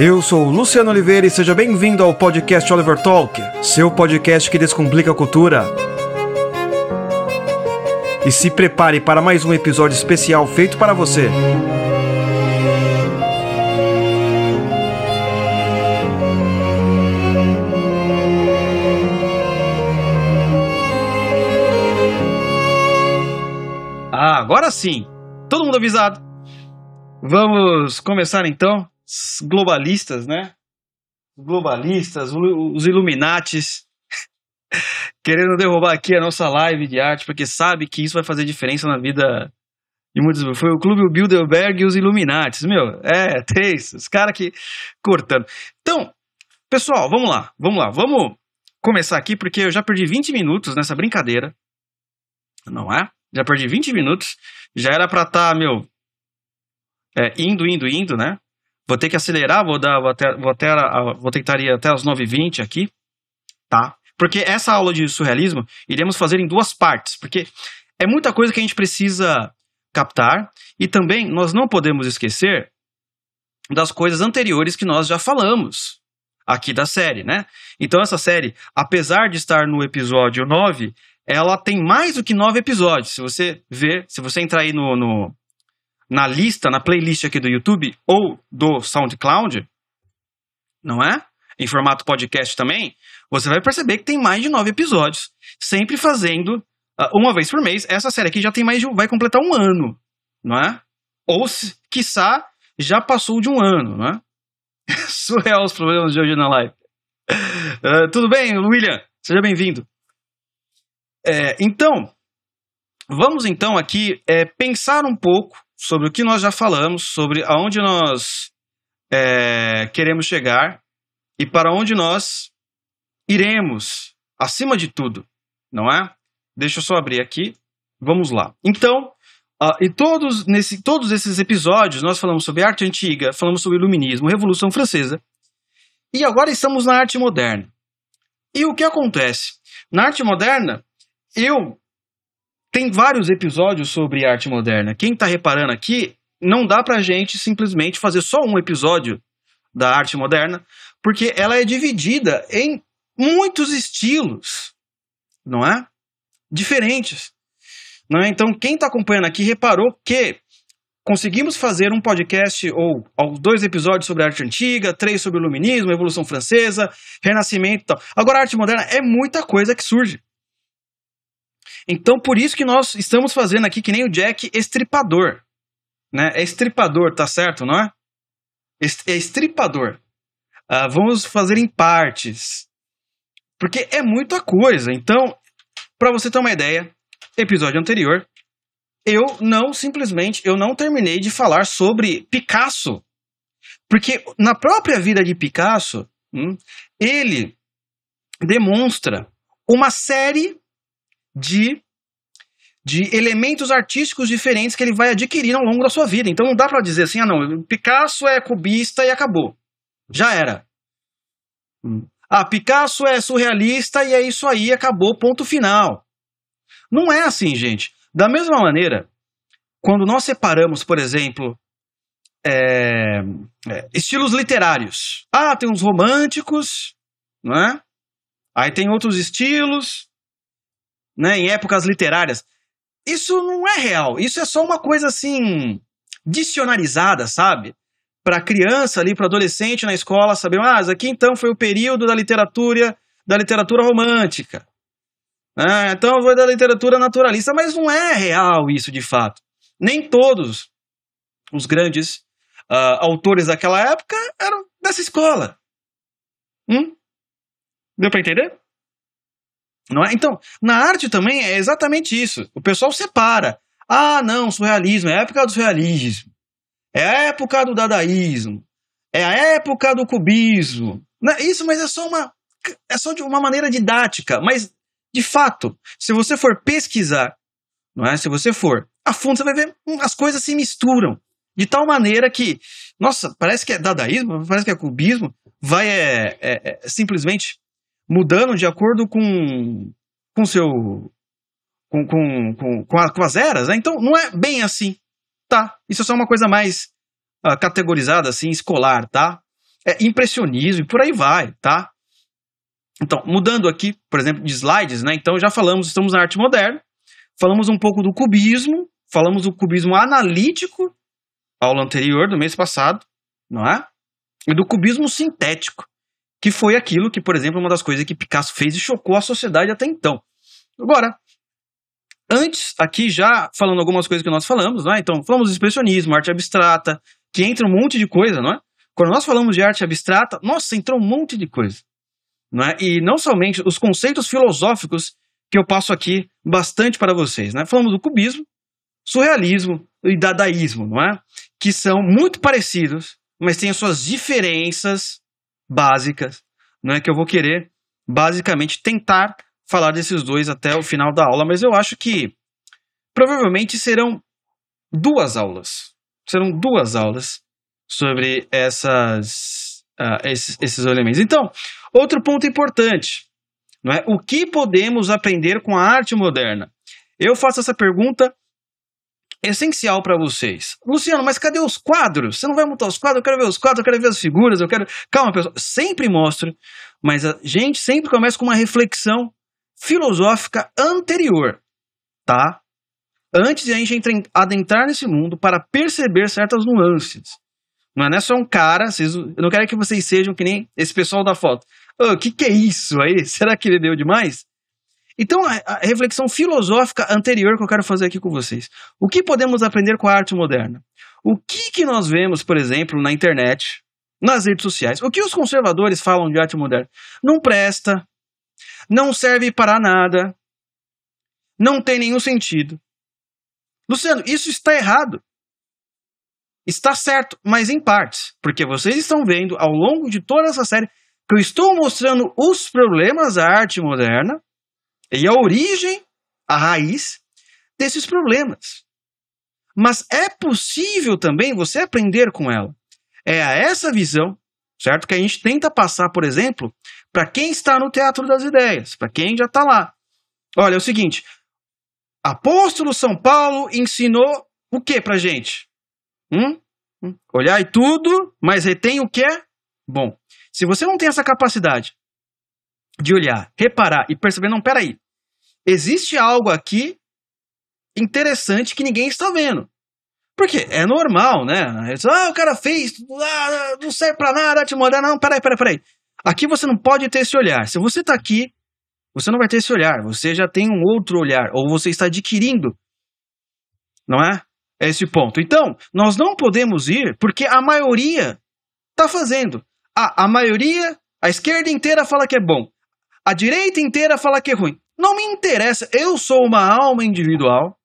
Eu sou Luciano Oliveira e seja bem-vindo ao podcast Oliver Talk, seu podcast que descomplica a cultura. E se prepare para mais um episódio especial feito para você. Ah, agora sim! Todo mundo avisado. Vamos começar então. Globalistas, né? Globalistas, os Illuminates, querendo derrubar aqui a nossa live de arte, porque sabe que isso vai fazer diferença na vida de muitos. Foi o Clube Bilderberg e os Illuminates, meu. É, três. Os caras que cortando. Então, pessoal, vamos lá, vamos lá, vamos começar aqui, porque eu já perdi 20 minutos nessa brincadeira. Não é? Já perdi 20 minutos. Já era pra estar, tá, meu, é, indo, indo, indo, né? Vou ter que acelerar, vou dar, vou, até, vou, até, vou tentar ir até as 9h20 aqui, tá? Porque essa aula de surrealismo iremos fazer em duas partes, porque é muita coisa que a gente precisa captar e também nós não podemos esquecer das coisas anteriores que nós já falamos aqui da série, né? Então essa série, apesar de estar no episódio 9, ela tem mais do que nove episódios. Se você ver, se você entrar aí no, no na lista, na playlist aqui do YouTube ou do SoundCloud, não é? Em formato podcast também, você vai perceber que tem mais de nove episódios, sempre fazendo uh, uma vez por mês. Essa série aqui já tem mais de, vai completar um ano, não é? Ou, se, quiçá, já passou de um ano, não é? Surreal os problemas de hoje na live. Uh, tudo bem, William? Seja bem-vindo. É, então, vamos então aqui é, pensar um pouco sobre o que nós já falamos, sobre aonde nós é, queremos chegar e para onde nós iremos, acima de tudo, não é? Deixa eu só abrir aqui. Vamos lá. Então, uh, e todos, nesse, todos esses episódios nós falamos sobre arte antiga, falamos sobre iluminismo, Revolução Francesa, e agora estamos na arte moderna. E o que acontece? Na arte moderna, eu tem vários episódios sobre arte moderna. Quem está reparando aqui, não dá pra gente simplesmente fazer só um episódio da arte moderna, porque ela é dividida em muitos estilos, não é? Diferentes. Não é? Então, quem está acompanhando aqui reparou que conseguimos fazer um podcast ou, ou dois episódios sobre arte antiga, três sobre iluminismo, Revolução Francesa, Renascimento e tal. Agora, a arte moderna é muita coisa que surge. Então, por isso que nós estamos fazendo aqui que nem o Jack estripador. Né? É estripador, tá certo, não é? É estripador. Uh, vamos fazer em partes. Porque é muita coisa. Então, para você ter uma ideia, episódio anterior, eu não simplesmente, eu não terminei de falar sobre Picasso. Porque na própria vida de Picasso, hum, ele demonstra uma série de, de elementos artísticos diferentes que ele vai adquirir ao longo da sua vida. Então não dá para dizer assim, ah não, Picasso é cubista e acabou. Já era. Ah, Picasso é surrealista e é isso aí, acabou, ponto final. Não é assim, gente. Da mesma maneira, quando nós separamos, por exemplo, é, é, estilos literários. Ah, tem uns românticos, não é? Aí tem outros estilos, né, em épocas literárias. Isso não é real. Isso é só uma coisa assim dicionarizada, sabe? Para criança ali, para adolescente na escola saber, ah, aqui então foi o período da literatura da literatura romântica. Ah, então foi da literatura naturalista, mas não é real isso de fato. Nem todos os grandes uh, autores daquela época eram dessa escola. Hum? Deu para entender? Não é? Então, na arte também é exatamente isso. O pessoal separa. Ah, não, surrealismo, é a época do surrealismo. É a época do dadaísmo. É a época do cubismo. É isso, mas é só uma é só de uma maneira didática, mas de fato, se você for pesquisar, não é? Se você for a fundo, você vai ver hum, as coisas se misturam de tal maneira que, nossa, parece que é dadaísmo, parece que é cubismo, vai é, é, é simplesmente mudando de acordo com com seu com, com, com, com, a, com as eras, né? Então não é bem assim, tá? Isso é só uma coisa mais uh, categorizada, assim, escolar, tá? é, impressionismo e por aí vai, tá? Então, mudando aqui, por exemplo, de slides, né? Então já falamos, estamos na arte moderna, falamos um pouco do cubismo, falamos do cubismo analítico, aula anterior do mês passado, não é? E do cubismo sintético, que foi aquilo que, por exemplo, uma das coisas que Picasso fez e chocou a sociedade até então. Agora, antes, aqui já falando algumas coisas que nós falamos, não é? Então, falamos de expressionismo, arte abstrata, que entra um monte de coisa, não é? Quando nós falamos de arte abstrata, nossa, entrou um monte de coisa. Não é? E não somente os conceitos filosóficos que eu passo aqui bastante para vocês. Né? Falamos do cubismo, surrealismo e dadaísmo, não é? que são muito parecidos, mas têm as suas diferenças básicas, não é que eu vou querer basicamente tentar falar desses dois até o final da aula, mas eu acho que provavelmente serão duas aulas. Serão duas aulas sobre essas, uh, esses, esses elementos. Então, outro ponto importante, não é? O que podemos aprender com a arte moderna? Eu faço essa pergunta essencial para vocês. Luciano, mas cadê os quadros? Você não vai montar os quadros? Eu quero ver os quadros, eu quero ver as figuras, eu quero. Calma, pessoal. Sempre mostro, mas a gente sempre começa com uma reflexão filosófica anterior, tá? Antes de a gente adentrar nesse mundo para perceber certas nuances. Não é, só um cara, vocês, eu não quero que vocês sejam que nem esse pessoal da foto. O oh, que, que é isso aí? Será que ele deu demais? Então, a, a, reflexão filosófica anterior que eu quero fazer aqui com vocês. O que podemos aprender com a arte moderna? O que, que nós vemos, por exemplo, na internet, nas redes sociais? O que os conservadores falam de arte moderna? Não presta, não serve para nada, não tem nenhum sentido. Luciano, isso está errado. Está certo, mas em partes, porque vocês estão vendo ao longo de toda essa série que eu estou mostrando os problemas da arte moderna e a origem, a raiz desses problemas. Mas é possível também você aprender com ela. É a essa visão, certo? Que a gente tenta passar, por exemplo, para quem está no teatro das ideias, para quem já está lá. Olha, é o seguinte: Apóstolo São Paulo ensinou o que para gente? Hum? hum? Olhar e tudo, mas retém o que é bom. Se você não tem essa capacidade de olhar, reparar e perceber, não, peraí, existe algo aqui interessante que ninguém está vendo. Porque é normal, né? Ah, o cara fez, ah, não serve pra nada, te mandar. Não, peraí, peraí, peraí. Aqui você não pode ter esse olhar. Se você está aqui, você não vai ter esse olhar. Você já tem um outro olhar, ou você está adquirindo. Não é? É esse ponto. Então, nós não podemos ir porque a maioria está fazendo. A, a maioria, a esquerda inteira fala que é bom. A direita inteira fala que é ruim. Não me interessa. Eu sou uma alma individual.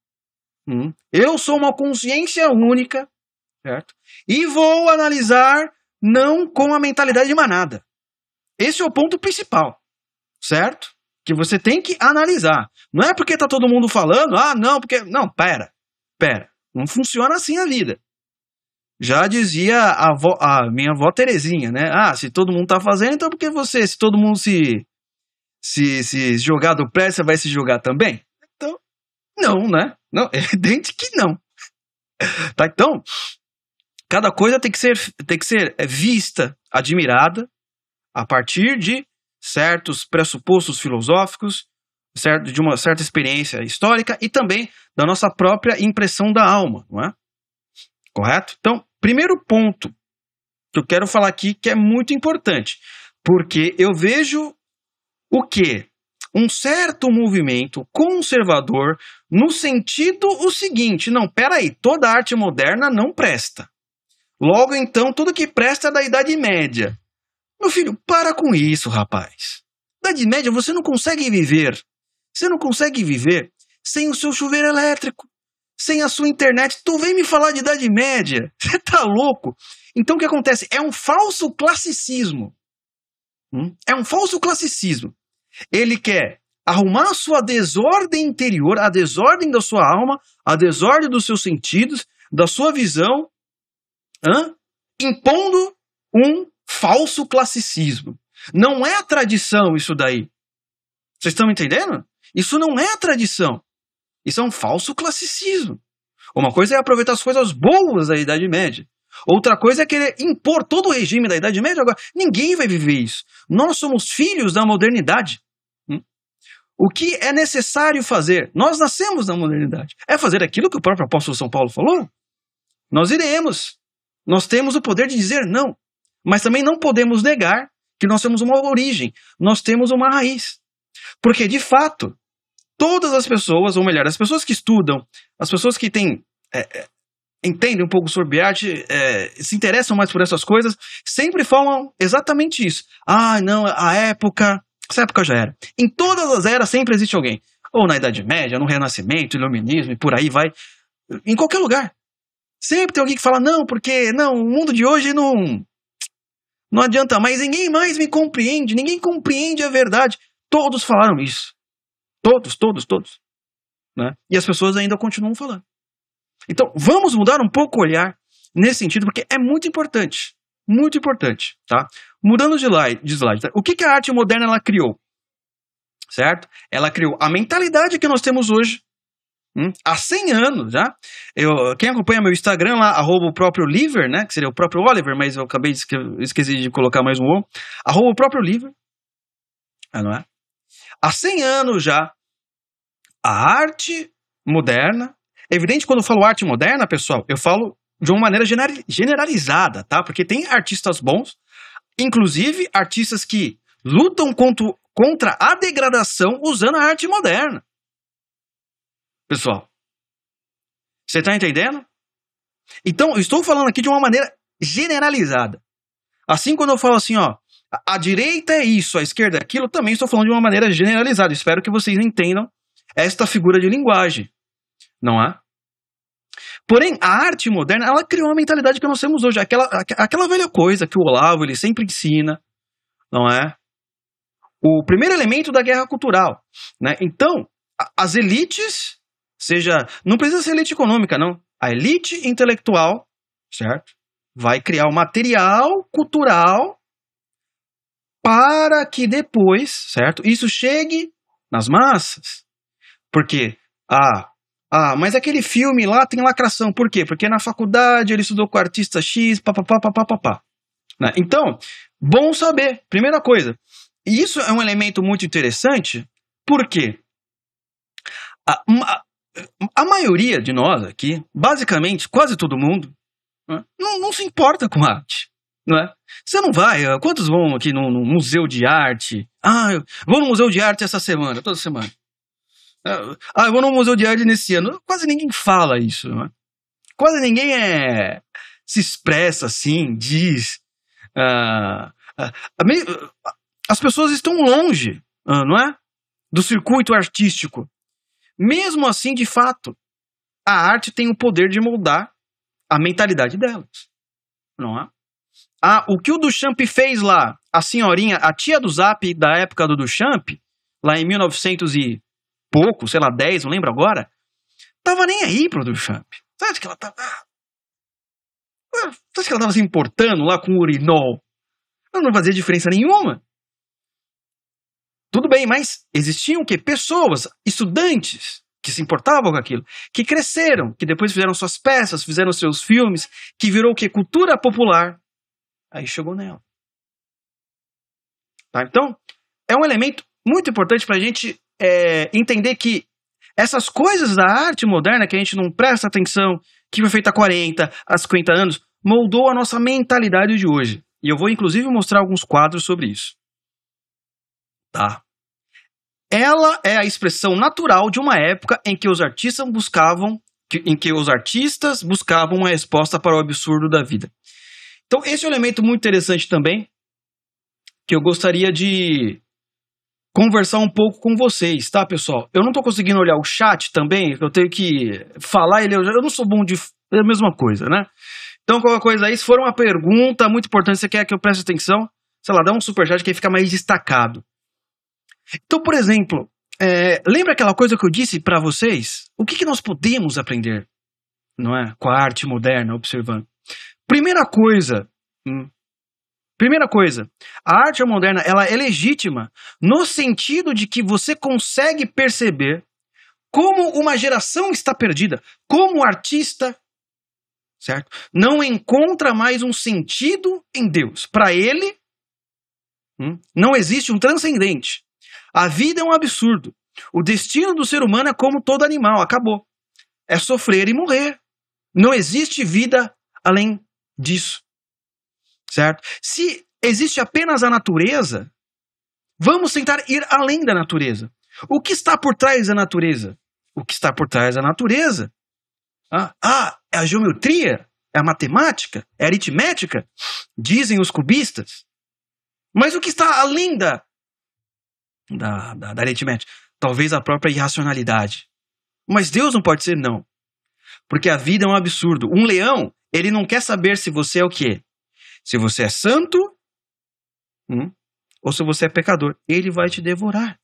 Hum, eu sou uma consciência única. Certo? E vou analisar não com a mentalidade de manada. Esse é o ponto principal. Certo? Que você tem que analisar. Não é porque tá todo mundo falando, ah, não, porque. Não, pera. Pera. Não funciona assim a vida. Já dizia a, avó, a minha avó Terezinha, né? Ah, se todo mundo tá fazendo, então por que você, se todo mundo se se, se jogar do prédio, você vai se jogar também? Então, não, né? Não, é evidente que não. Tá, então, cada coisa tem que ser, tem que ser vista, admirada, a partir de certos pressupostos filosóficos, certo, de uma certa experiência histórica e também da nossa própria impressão da alma, não é? Correto? Então, primeiro ponto que eu quero falar aqui que é muito importante, porque eu vejo o que? Um certo movimento conservador no sentido o seguinte: não, peraí, toda arte moderna não presta. Logo então, tudo que presta é da Idade Média. Meu filho, para com isso, rapaz. Idade Média você não consegue viver. Você não consegue viver sem o seu chuveiro elétrico, sem a sua internet. Tu vem me falar de Idade Média? Você tá louco? Então o que acontece? É um falso classicismo. Hum? É um falso classicismo. Ele quer arrumar a sua desordem interior, a desordem da sua alma, a desordem dos seus sentidos, da sua visão, hein? impondo um falso classicismo. Não é a tradição isso daí. Vocês estão entendendo? Isso não é a tradição. Isso é um falso classicismo. Uma coisa é aproveitar as coisas boas da Idade Média. Outra coisa é querer impor todo o regime da Idade Média. Agora, ninguém vai viver isso. Nós somos filhos da modernidade. Hum? O que é necessário fazer? Nós nascemos na modernidade. É fazer aquilo que o próprio apóstolo São Paulo falou? Nós iremos. Nós temos o poder de dizer não. Mas também não podemos negar que nós temos uma origem, nós temos uma raiz. Porque, de fato, todas as pessoas, ou melhor, as pessoas que estudam, as pessoas que têm é, é, entendem um pouco sobre arte, é, se interessam mais por essas coisas, sempre falam exatamente isso. Ah, não, a época. Essa época já era. Em todas as eras sempre existe alguém. Ou na Idade Média, no Renascimento, Iluminismo e por aí vai. Em qualquer lugar. Sempre tem alguém que fala, não, porque não, o mundo de hoje não. Não adianta mais, ninguém mais me compreende, ninguém compreende a verdade. Todos falaram isso. Todos, todos, todos. Né? E as pessoas ainda continuam falando. Então, vamos mudar um pouco o olhar nesse sentido, porque é muito importante. Muito importante, tá? Mudando de slide, de slide tá? o que, que a arte moderna ela criou? Certo? Ela criou a mentalidade que nós temos hoje, hum, há 100 anos já. Eu, quem acompanha meu Instagram lá, arroba o próprio Liver, né? Que seria o próprio Oliver, mas eu acabei de esqueci de colocar mais um O. Arroba o próprio Liver. Ah, não é? Há 100 anos já, a arte moderna é evidente quando eu falo arte moderna, pessoal, eu falo de uma maneira generalizada, tá? Porque tem artistas bons, inclusive artistas que lutam contra, contra a degradação usando a arte moderna. Pessoal, você está entendendo? Então, eu estou falando aqui de uma maneira generalizada. Assim, quando eu falo assim, ó, a, a direita é isso, a esquerda é aquilo, também estou falando de uma maneira generalizada. Espero que vocês entendam esta figura de linguagem, não é? Porém, a arte moderna, ela criou uma mentalidade que nós temos hoje. Aquela, aquela velha coisa que o Olavo ele sempre ensina, não é? O primeiro elemento da guerra cultural. Né? Então, as elites, seja. Não precisa ser elite econômica, não. A elite intelectual, certo? Vai criar o material cultural para que depois, certo? Isso chegue nas massas. Porque, ah, ah, mas aquele filme lá tem lacração. Por quê? Porque na faculdade ele estudou com artista X, papapá, papapá. Né? Então, bom saber. Primeira coisa. E isso é um elemento muito interessante, porque a, a, a maioria de nós aqui, basicamente, quase todo mundo, né, não, não, se importa com arte. Não é? Você não vai. Ah, quantos vão aqui no, no museu de arte? Ah, eu vou no museu de arte essa semana, toda semana. Ah, eu vou no Museu de Arte nesse ano. Quase ninguém fala isso, não é? Quase ninguém é, se expressa assim, diz. Ah, ah, as pessoas estão longe, ah, não é? Do circuito artístico. Mesmo assim, de fato, a arte tem o poder de moldar a mentalidade delas, não é? Ah, o que o Duchamp fez lá, a senhorinha, a tia do Zap da época do Duchamp, lá em 1900 e pouco, sei lá, 10, não lembro agora, tava nem aí pro Duchamp. Sabe que ela tava. Sabe que ela tava se importando lá com o urinol? Ela não fazia diferença nenhuma. Tudo bem, mas existiam o quê? Pessoas, estudantes, que se importavam com aquilo, que cresceram, que depois fizeram suas peças, fizeram seus filmes, que virou o quê? Cultura popular. Aí chegou nela. Tá? Então, é um elemento muito importante para a gente é, entender que essas coisas da arte moderna que a gente não presta atenção, que foi feita há 40, há 50 anos, moldou a nossa mentalidade de hoje. E eu vou inclusive mostrar alguns quadros sobre isso. Tá? Ela é a expressão natural de uma época em que os artistas buscavam, em que os artistas buscavam uma resposta para o absurdo da vida. Então, esse é um elemento muito interessante também, que eu gostaria de conversar um pouco com vocês, tá, pessoal? Eu não tô conseguindo olhar o chat também, eu tenho que falar ele, eu não sou bom de é a mesma coisa, né? Então, qualquer coisa aí, se for uma pergunta muito importante, você quer que eu preste atenção, sei lá, dá um superchat que aí fica mais destacado. Então, por exemplo, é, lembra aquela coisa que eu disse para vocês? O que, que nós podemos aprender, não é, com a arte moderna, observando? Primeira coisa, hum, Primeira coisa, a arte moderna ela é legítima no sentido de que você consegue perceber como uma geração está perdida, como o artista certo? Não encontra mais um sentido em Deus. Para ele, hum, não existe um transcendente. A vida é um absurdo. O destino do ser humano é como todo animal, acabou. É sofrer e morrer. Não existe vida além disso. Certo? Se existe apenas a natureza, vamos tentar ir além da natureza. O que está por trás da natureza? O que está por trás da natureza? Ah, ah é a geometria? É a matemática? É a aritmética? Dizem os cubistas. Mas o que está além da, da, da, da aritmética? Talvez a própria irracionalidade. Mas Deus não pode ser não. Porque a vida é um absurdo. Um leão, ele não quer saber se você é o quê? Se você é santo hum, ou se você é pecador. Ele vai te devorar.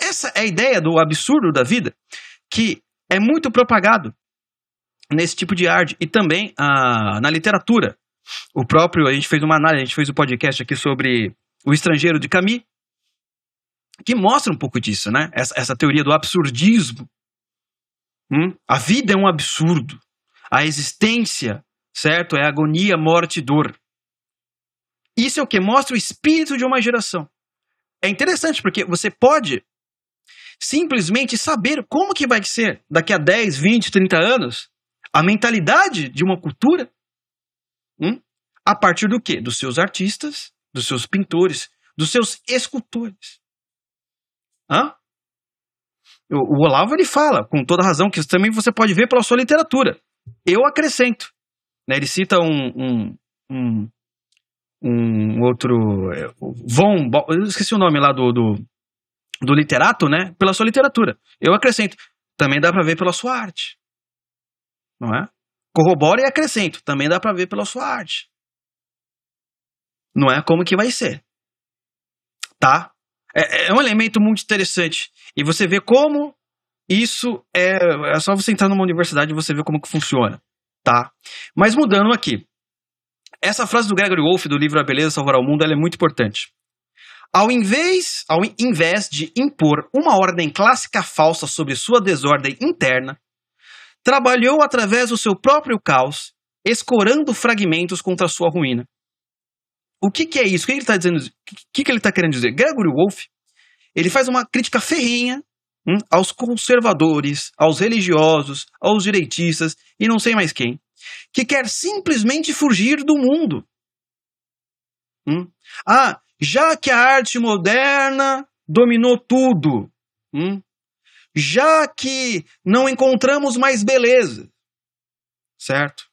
Essa é a ideia do absurdo da vida, que é muito propagado nesse tipo de arte e também ah, na literatura. O próprio, a gente fez uma análise, a gente fez um podcast aqui sobre O Estrangeiro de Camus, que mostra um pouco disso, né? Essa, essa teoria do absurdismo. Hum? A vida é um absurdo. A existência, certo? É agonia, morte e dor. Isso é o que mostra o espírito de uma geração. É interessante porque você pode simplesmente saber como que vai ser daqui a 10, 20, 30 anos a mentalidade de uma cultura hum, a partir do quê? Dos seus artistas, dos seus pintores, dos seus escultores. Hã? O, o Olavo ele fala, com toda razão, que isso também você pode ver pela sua literatura. Eu acrescento. Né? Ele cita um, um, um, um outro. É, Von. Eu esqueci o nome lá do, do, do literato, né? Pela sua literatura. Eu acrescento. Também dá para ver pela sua arte. Não é? Corrobora e acrescento. Também dá para ver pela sua arte. Não é como que vai ser. Tá? É, é um elemento muito interessante. E você vê como isso é. É só você entrar numa universidade e você ver como que funciona. Tá? Mas mudando aqui. Essa frase do Gregory Wolfe do livro A Beleza Salvará o Mundo é muito importante. Ao invés, ao invés de impor uma ordem clássica falsa sobre sua desordem interna, trabalhou através do seu próprio caos, escorando fragmentos contra sua ruína. O que, que é isso? O que ele está dizendo? O que, que ele está querendo dizer? Gregory Wolfe ele faz uma crítica ferrenha hum, aos conservadores, aos religiosos, aos direitistas e não sei mais quem, que quer simplesmente fugir do mundo. Hum? Ah, já que a arte moderna dominou tudo, hum? já que não encontramos mais beleza, certo?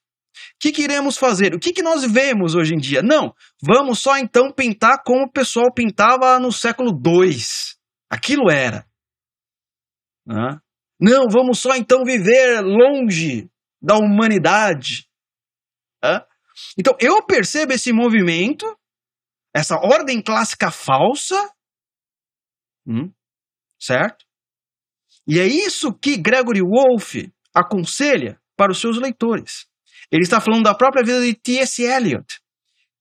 O que, que iremos fazer? O que, que nós vemos hoje em dia? Não, vamos só então pintar como o pessoal pintava no século II. Aquilo era. Não, vamos só então viver longe da humanidade. Então eu percebo esse movimento, essa ordem clássica falsa, hum, certo? E é isso que Gregory Wolfe aconselha para os seus leitores. Ele está falando da própria vida de T.S. Eliot,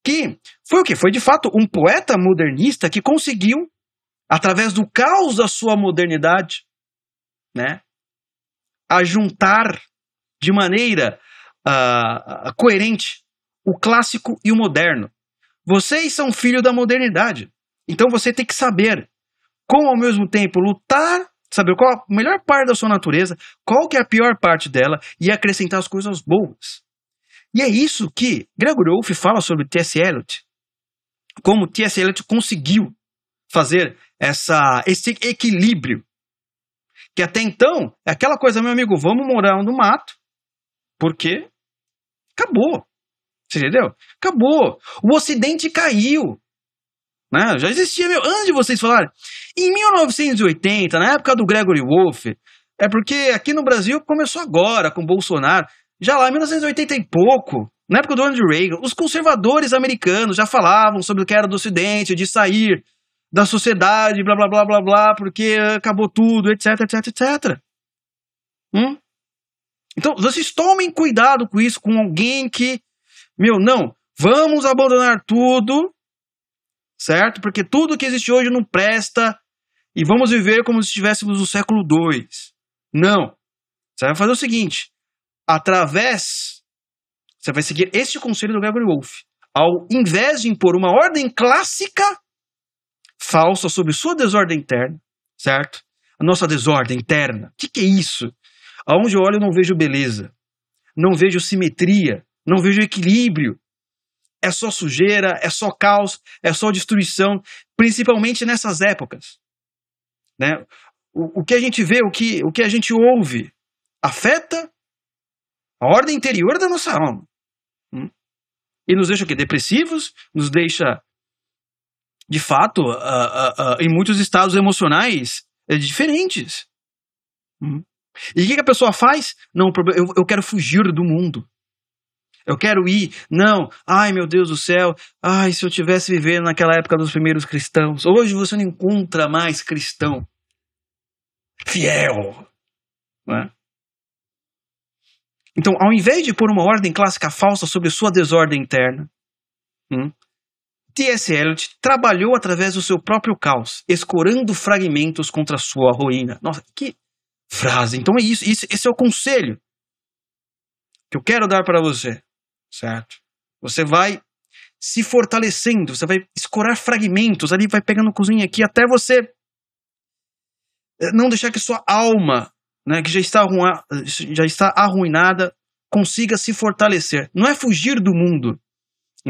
que foi o que? Foi de fato um poeta modernista que conseguiu, através do caos da sua modernidade, né, a juntar de maneira uh, coerente o clássico e o moderno. Vocês são filho da modernidade. Então você tem que saber como ao mesmo tempo lutar, saber qual a melhor parte da sua natureza, qual que é a pior parte dela e acrescentar as coisas boas. E é isso que Gregory Wolfe fala sobre T.S. Eliot. Como T.S. Eliot conseguiu fazer essa, esse equilíbrio. Que até então, é aquela coisa, meu amigo, vamos morar no mato, porque acabou. Você entendeu? Acabou. O Ocidente caiu. Né? Já existia, meu, antes de vocês falarem. Em 1980, na época do Gregory Wolfe, é porque aqui no Brasil começou agora, com Bolsonaro. Já lá em 1980 e pouco, na época do Ronald Reagan, os conservadores americanos já falavam sobre o que era do Ocidente, de sair da sociedade, blá blá blá blá blá, porque acabou tudo, etc, etc, etc. Hum? Então, vocês tomem cuidado com isso, com alguém que, meu, não, vamos abandonar tudo, certo? Porque tudo que existe hoje não presta e vamos viver como se estivéssemos no século II. Não. Você vai fazer o seguinte: através Você vai seguir este conselho do Gregory Wolf. Ao invés de impor uma ordem clássica falsa sobre sua desordem interna, certo? A nossa desordem interna. O que, que é isso? Aonde eu olho, eu não vejo beleza, não vejo simetria, não vejo equilíbrio. É só sujeira, é só caos, é só destruição, principalmente nessas épocas. Né? O, o que a gente vê, o que, o que a gente ouve, afeta a ordem interior da nossa alma. Hum? E nos deixa o quê? Depressivos, nos deixa, de fato, uh, uh, uh, em muitos estados emocionais eh, diferentes. Hum? E o que, que, a pessoa faz? Não, eu, eu quero fugir do mundo. Eu quero ir. Não, ai meu Deus do céu. Ai, se eu tivesse vivendo naquela época dos primeiros cristãos. Hoje você não encontra mais cristão fiel. É? Então, ao invés de pôr uma ordem clássica falsa sobre sua desordem interna, hum, T.S. Eliot trabalhou através do seu próprio caos, escorando fragmentos contra sua ruína. Nossa, que frase! Então é isso, esse é o conselho que eu quero dar para você, certo? Você vai se fortalecendo, você vai escorar fragmentos ali, vai pegando cozinha aqui até você eh, não deixar que sua alma né, que já está, já está arruinada, consiga se fortalecer. Não é fugir do mundo,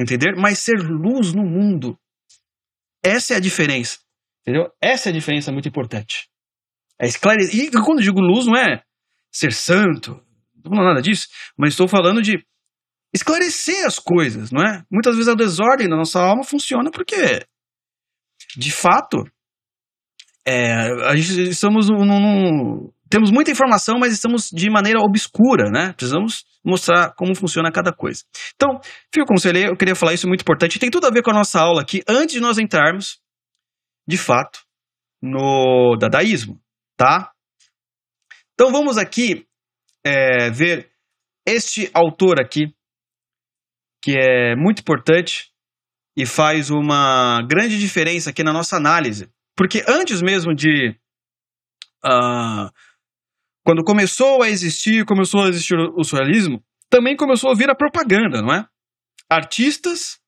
entender? Mas ser luz no mundo. Essa é a diferença, entendeu? Essa é a diferença muito importante. É esclarecer. E quando digo luz, não é ser santo, não falando nada disso, mas estou falando de esclarecer as coisas, não é? Muitas vezes a desordem da nossa alma funciona porque, de fato, é, a gente estamos num, temos muita informação, mas estamos de maneira obscura, né? Precisamos mostrar como funciona cada coisa. Então, filho conselheiro, eu queria falar isso muito importante. Tem tudo a ver com a nossa aula aqui, antes de nós entrarmos, de fato, no dadaísmo, tá? Então, vamos aqui é, ver este autor aqui, que é muito importante e faz uma grande diferença aqui na nossa análise. Porque antes mesmo de uh, quando começou a existir, começou a existir o surrealismo, também começou a vir a propaganda, não é? Artistas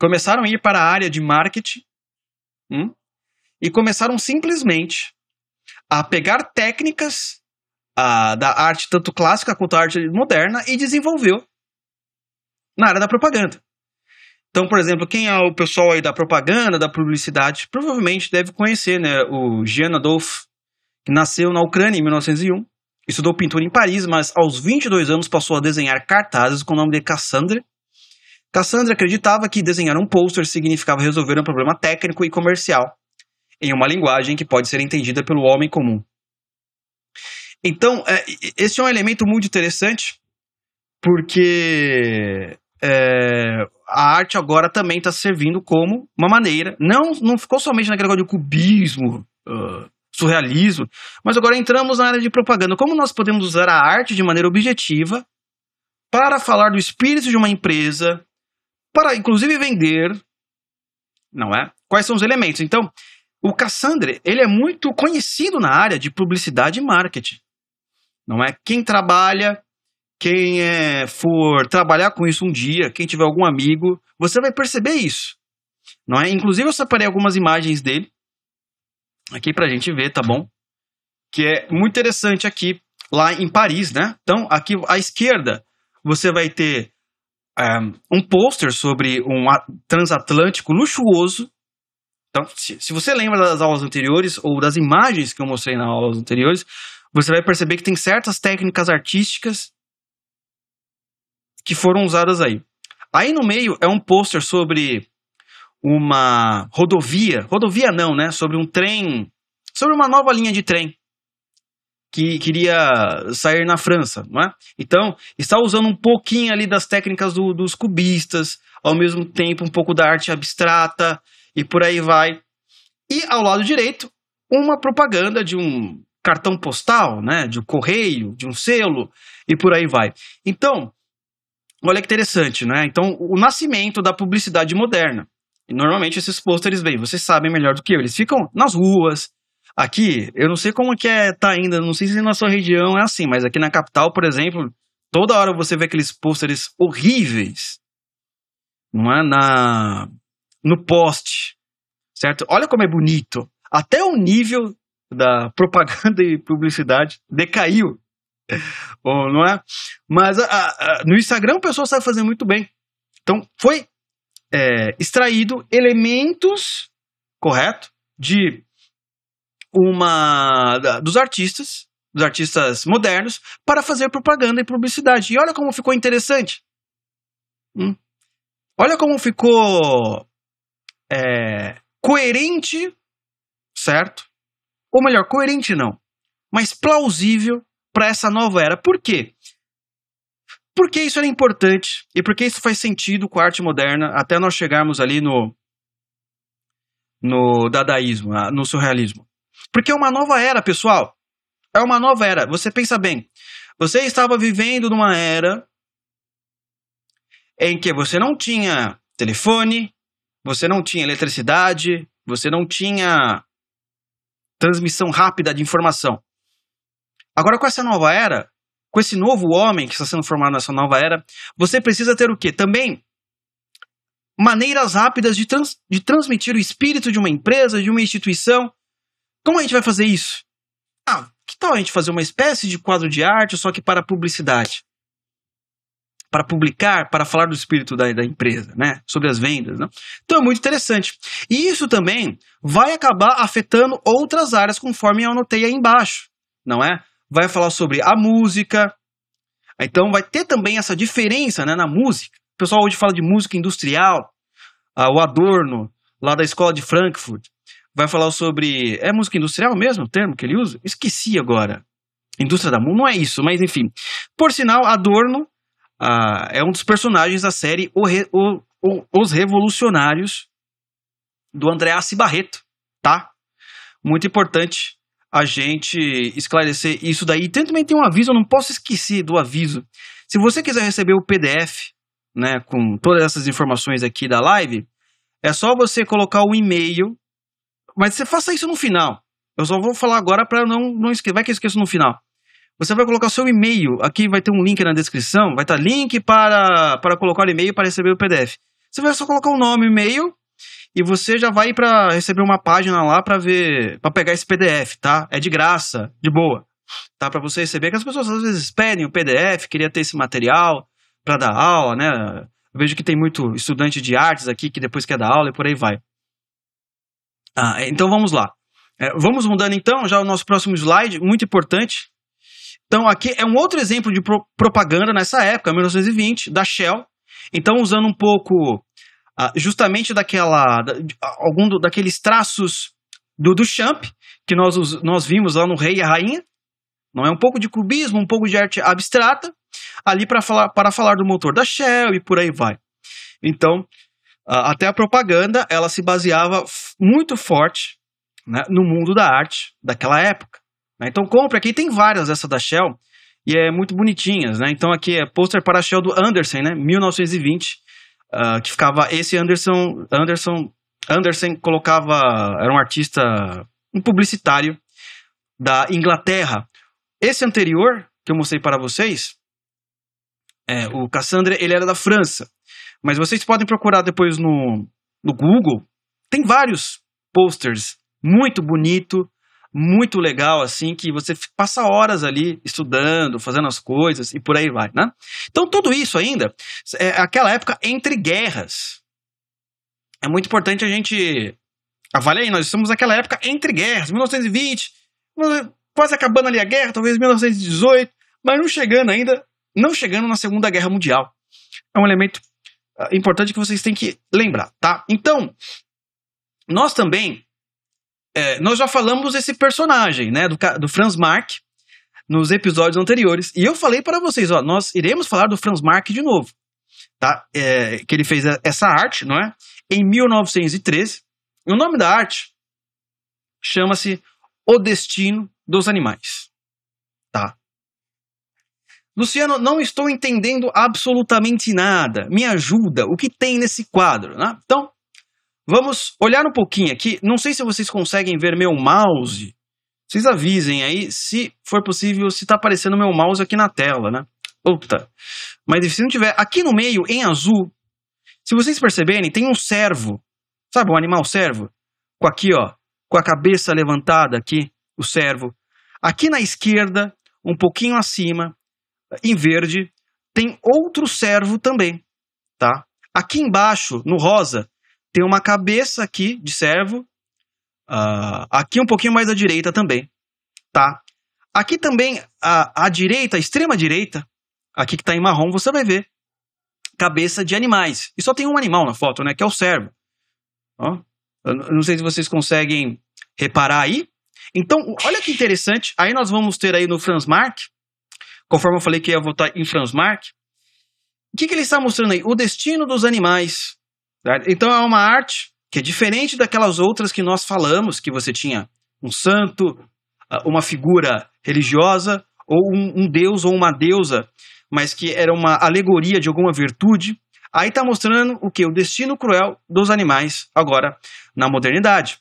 começaram a ir para a área de marketing hum, e começaram simplesmente a pegar técnicas a, da arte tanto clássica quanto a arte moderna e desenvolveu na área da propaganda. Então, por exemplo, quem é o pessoal aí da propaganda, da publicidade, provavelmente deve conhecer, né, o Jean Adolphe nasceu na Ucrânia em 1901, estudou pintura em Paris, mas aos 22 anos passou a desenhar cartazes com o nome de Cassandra. Cassandra acreditava que desenhar um pôster significava resolver um problema técnico e comercial, em uma linguagem que pode ser entendida pelo homem comum. Então, é, esse é um elemento muito interessante, porque é, a arte agora também está servindo como uma maneira, não, não ficou somente naquele negócio de cubismo, uh, surrealismo, mas agora entramos na área de propaganda. Como nós podemos usar a arte de maneira objetiva para falar do espírito de uma empresa, para inclusive vender, não é? Quais são os elementos? Então, o Cassandre, ele é muito conhecido na área de publicidade e marketing. Não é? Quem trabalha, quem é, for trabalhar com isso um dia, quem tiver algum amigo, você vai perceber isso. Não é? Inclusive eu separei algumas imagens dele aqui para a gente ver, tá bom? Que é muito interessante aqui, lá em Paris, né? Então, aqui à esquerda, você vai ter um, um pôster sobre um transatlântico luxuoso. Então, se, se você lembra das aulas anteriores ou das imagens que eu mostrei nas aulas anteriores, você vai perceber que tem certas técnicas artísticas que foram usadas aí. Aí no meio é um pôster sobre uma rodovia, rodovia não, né? Sobre um trem, sobre uma nova linha de trem que queria sair na França, não é? Então, está usando um pouquinho ali das técnicas do, dos cubistas, ao mesmo tempo um pouco da arte abstrata e por aí vai. E ao lado direito, uma propaganda de um cartão postal, né, de um correio, de um selo e por aí vai. Então, olha que interessante, né? Então, o nascimento da publicidade moderna. E normalmente esses pôsteres, bem, vocês sabem melhor do que eu, eles ficam nas ruas. Aqui, eu não sei como que é tá ainda, não sei se na sua região é assim, mas aqui na capital, por exemplo, Toda hora você vê aqueles pôsteres horríveis, não é? Na, no poste, certo? Olha como é bonito. Até o nível da propaganda e publicidade decaiu, ou não é? Mas a, a, no Instagram o pessoal sabe fazer muito bem. Então foi é, extraído elementos, correto, de uma dos artistas, dos artistas modernos, para fazer propaganda e publicidade. E olha como ficou interessante. Hum. Olha como ficou é, coerente, certo? Ou melhor, coerente não, mas plausível para essa nova era. Por quê? Porque isso era importante e porque isso faz sentido com a arte moderna até nós chegarmos ali no no dadaísmo, no surrealismo. Porque é uma nova era, pessoal. É uma nova era. Você pensa bem. Você estava vivendo numa era em que você não tinha telefone, você não tinha eletricidade, você não tinha transmissão rápida de informação. Agora, com essa nova era, com esse novo homem que está sendo formado nessa nova era, você precisa ter o quê? Também maneiras rápidas de, trans, de transmitir o espírito de uma empresa, de uma instituição. Como a gente vai fazer isso? Ah, que tal a gente fazer uma espécie de quadro de arte, só que para publicidade? Para publicar, para falar do espírito da, da empresa, né? Sobre as vendas. Né? Então é muito interessante. E isso também vai acabar afetando outras áreas, conforme eu anotei aí embaixo, não é? Vai falar sobre a música. Então vai ter também essa diferença né, na música. O pessoal hoje fala de música industrial, ah, o Adorno, lá da escola de Frankfurt, vai falar sobre. É música industrial mesmo o termo que ele usa? Esqueci agora. Indústria da música, não é isso, mas enfim. Por sinal, Adorno ah, é um dos personagens da série o Re, o, o, Os Revolucionários do Andreassi Barreto, tá? Muito importante a gente esclarecer isso daí. E também tem um aviso, eu não posso esquecer do aviso. Se você quiser receber o PDF, né, com todas essas informações aqui da live, é só você colocar o e-mail, mas você faça isso no final. Eu só vou falar agora para não, não esquecer, vai que eu esqueço no final. Você vai colocar seu e-mail, aqui vai ter um link na descrição, vai estar link para, para colocar o e-mail para receber o PDF. Você vai só colocar o nome, e-mail, e você já vai para receber uma página lá para ver, para pegar esse PDF, tá? É de graça, de boa, tá? Para você receber, que as pessoas às vezes pedem o PDF, queria ter esse material para dar aula, né? Eu vejo que tem muito estudante de artes aqui que depois quer dar aula e por aí vai. Ah, então vamos lá. É, vamos mudando então já o nosso próximo slide, muito importante. Então aqui é um outro exemplo de pro propaganda nessa época, 1920, da Shell. Então usando um pouco ah, justamente daquela, algum do, daqueles traços do, do Champ, que nós, nós vimos lá no Rei e a Rainha. Não é um pouco de cubismo, um pouco de arte abstrata, ali para falar, para falar do motor da Shell e por aí vai. Então, até a propaganda, ela se baseava muito forte né, no mundo da arte daquela época. Né? Então, compre aqui, tem várias dessa da Shell, e é muito bonitinhas, né? Então aqui é pôster para a Shell do Anderson, né? 1920 uh, que ficava esse Anderson, Anderson, Anderson colocava, era um artista, um publicitário da Inglaterra. Esse anterior que eu mostrei para vocês, é, o Cassandra, ele era da França. Mas vocês podem procurar depois no, no Google. Tem vários posters muito bonito, muito legal, assim, que você passa horas ali estudando, fazendo as coisas e por aí vai, né? Então, tudo isso ainda é aquela época entre guerras. É muito importante a gente avaliar aí, nós estamos naquela época entre guerras, 1920, quase acabando ali a guerra, talvez 1918, mas não chegando ainda, não chegando na Segunda Guerra Mundial. É um elemento ah, importante que vocês têm que lembrar, tá? Então, nós também é, nós já falamos desse personagem, né, do, do Franz Marc, nos episódios anteriores. E eu falei para vocês, ó, nós iremos falar do Franz Marc de novo, tá? É, que ele fez essa arte, não é? Em 1913. E o nome da arte chama-se O Destino dos Animais, tá? Luciano, não estou entendendo absolutamente nada. Me ajuda. O que tem nesse quadro? Né? Então, Vamos olhar um pouquinho aqui. Não sei se vocês conseguem ver meu mouse. Vocês avisem aí se for possível, se está aparecendo meu mouse aqui na tela, né? Outra. Mas se não tiver aqui no meio, em azul, se vocês perceberem, tem um servo. Sabe um animal servo? Com aqui, ó, com a cabeça levantada aqui, o servo. Aqui na esquerda, um pouquinho acima, em verde, tem outro servo também, tá? Aqui embaixo, no rosa, tem uma cabeça aqui de servo. Uh, aqui um pouquinho mais à direita também, tá? Aqui também, à, à direita, à extrema direita, aqui que está em marrom, você vai ver cabeça de animais. E só tem um animal na foto, né? Que é o servo. Ó, eu não sei se vocês conseguem reparar aí. Então, olha que interessante. Aí nós vamos ter aí no Franz Marc, conforme eu falei que ia votar em Franz Marc. O que, que ele está mostrando aí? O destino dos animais. Então é uma arte que é diferente daquelas outras que nós falamos, que você tinha um santo, uma figura religiosa, ou um, um deus ou uma deusa mas que era uma alegoria de alguma virtude. Aí está mostrando o que? O destino cruel dos animais, agora na modernidade.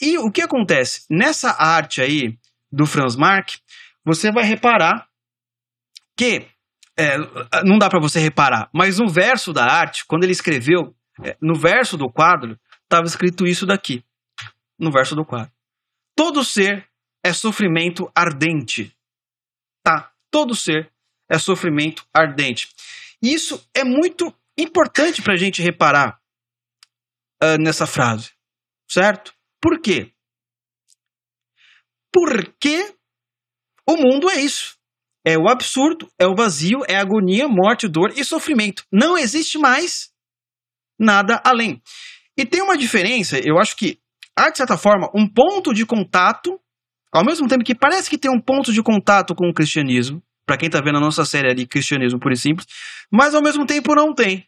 E o que acontece? Nessa arte aí do Franz Marc, você vai reparar que. É, não dá para você reparar, mas no verso da arte, quando ele escreveu, no verso do quadro, estava escrito isso daqui. No verso do quadro. Todo ser é sofrimento ardente. Tá? Todo ser é sofrimento ardente. Isso é muito importante para a gente reparar uh, nessa frase, certo? Por quê? Porque o mundo é isso. É o absurdo, é o vazio, é agonia, morte, dor e sofrimento. Não existe mais nada além. E tem uma diferença, eu acho que há, de certa forma, um ponto de contato, ao mesmo tempo que parece que tem um ponto de contato com o cristianismo, para quem tá vendo a nossa série ali, Cristianismo Puro e Simples, mas ao mesmo tempo não tem.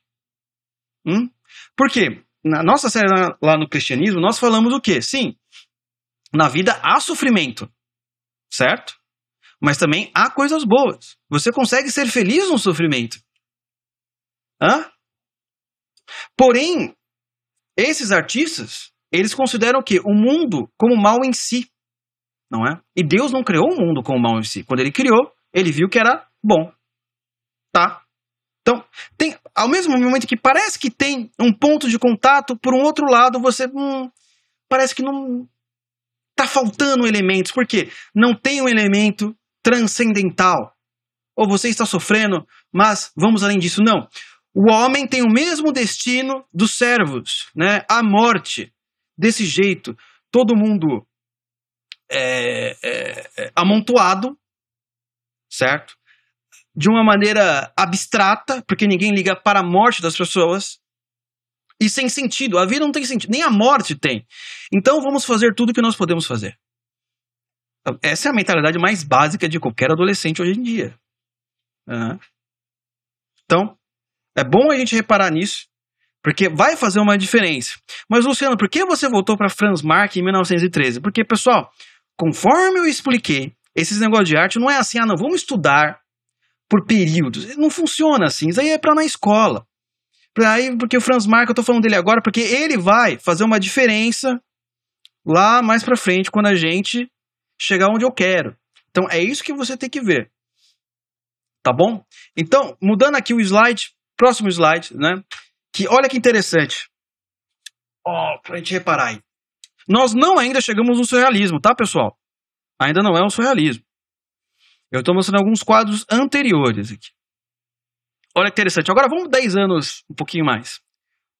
Hum? Por quê? Na nossa série lá no Cristianismo, nós falamos o quê? Sim, na vida há sofrimento, certo? Mas também há coisas boas. Você consegue ser feliz no sofrimento. Hã? Porém, esses artistas, eles consideram o quê? O mundo como mal em si. Não é? E Deus não criou o mundo como mal em si. Quando ele criou, ele viu que era bom. Tá? Então, tem, ao mesmo momento que parece que tem um ponto de contato, por um outro lado, você hum, parece que não tá faltando elementos, porque não tem um elemento transcendental. Ou você está sofrendo, mas vamos além disso. Não. O homem tem o mesmo destino dos servos, né? A morte. Desse jeito, todo mundo é, é, é amontoado, certo? De uma maneira abstrata, porque ninguém liga para a morte das pessoas, e sem sentido. A vida não tem sentido, nem a morte tem. Então vamos fazer tudo o que nós podemos fazer. Essa é a mentalidade mais básica de qualquer adolescente hoje em dia. Uhum. Então, é bom a gente reparar nisso, porque vai fazer uma diferença. Mas, Luciano, por que você voltou para Franz Marc em 1913? Porque, pessoal, conforme eu expliquei, esses negócios de arte não é assim, ah, não, vamos estudar por períodos. Não funciona assim. Isso aí é para na escola. Aí, porque o Franz Marc, eu tô falando dele agora, porque ele vai fazer uma diferença lá mais para frente, quando a gente chegar onde eu quero. Então, é isso que você tem que ver. Tá bom? Então, mudando aqui o slide, próximo slide, né? Que olha que interessante. Ó, oh, pra gente reparar aí. Nós não ainda chegamos no surrealismo, tá, pessoal? ainda não é um surrealismo. Eu estou mostrando alguns quadros anteriores aqui. Olha que interessante. Agora vamos 10 anos, um pouquinho mais.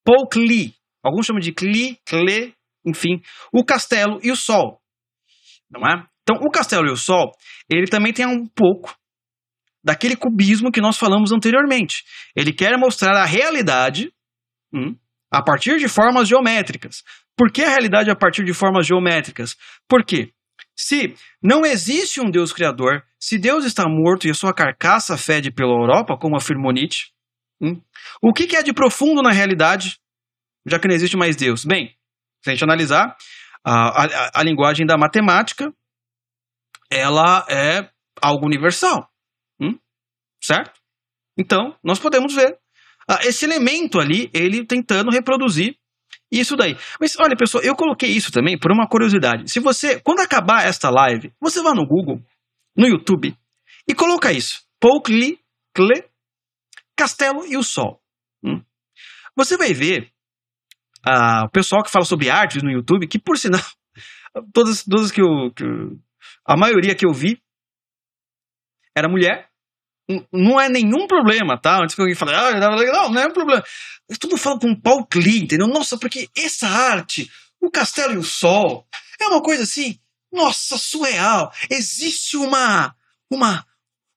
Paul Klee. Alguns chamam de Klee, Klee, enfim. O Castelo e o Sol. Não é? Então, o Castelo e o Sol, ele também tem um pouco daquele cubismo que nós falamos anteriormente. Ele quer mostrar a realidade hum, a partir de formas geométricas. Por que a realidade a partir de formas geométricas? Por quê? Se não existe um Deus criador, se Deus está morto e a sua carcaça fede pela Europa, como afirmou Nietzsche, hum, o que, que é de profundo na realidade, já que não existe mais Deus? Bem, se a gente analisar a, a, a linguagem da matemática, ela é algo universal, certo? Então, nós podemos ver ah, esse elemento ali, ele tentando reproduzir isso daí. Mas olha, pessoal, eu coloquei isso também por uma curiosidade. Se você, quando acabar esta live, você vá no Google, no YouTube, e coloca isso. Klee, Castelo e o Sol. Hum. Você vai ver uh, o pessoal que fala sobre artes no YouTube, que por sinal, todas, todas que eu, que a maioria que eu vi era mulher. Não é nenhum problema, tá? Antes que alguém fale, ah, não, não é um problema. Tudo fala com Paul Klee, entendeu? Nossa, porque essa arte, o Castelo e o Sol, é uma coisa assim, nossa, surreal. Existe uma, uma,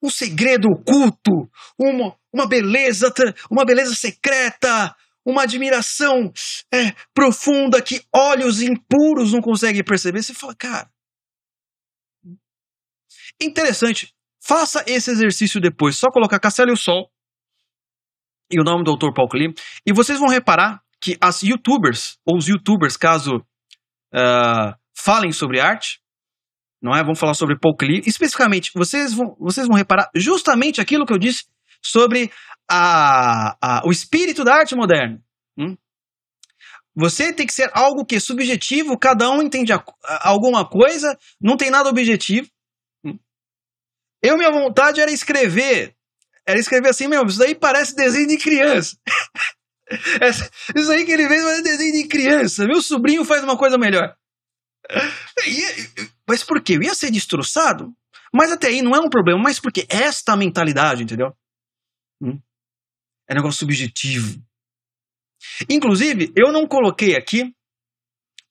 um segredo oculto, uma, uma beleza, uma beleza secreta, uma admiração é, profunda que olhos impuros não conseguem perceber. Você fala, cara, interessante. Faça esse exercício depois. Só colocar Castelo e o Sol e o nome do Dr. Paul Klee. E vocês vão reparar que as youtubers, ou os youtubers, caso uh, falem sobre arte, não é? Vamos falar sobre Paul Klee. Especificamente, vocês vão, vocês vão reparar justamente aquilo que eu disse sobre a, a, o espírito da arte moderna. Hum? Você tem que ser algo que é subjetivo, cada um entende a, alguma coisa, não tem nada objetivo. Eu, minha vontade era escrever. Era escrever assim mesmo, isso daí parece desenho de criança. isso aí que ele fez parece desenho de criança. Meu sobrinho faz uma coisa melhor. Mas por quê? Eu ia ser destroçado? Mas até aí não é um problema, mas porque esta mentalidade, entendeu? Hum? É negócio subjetivo. Inclusive, eu não coloquei aqui,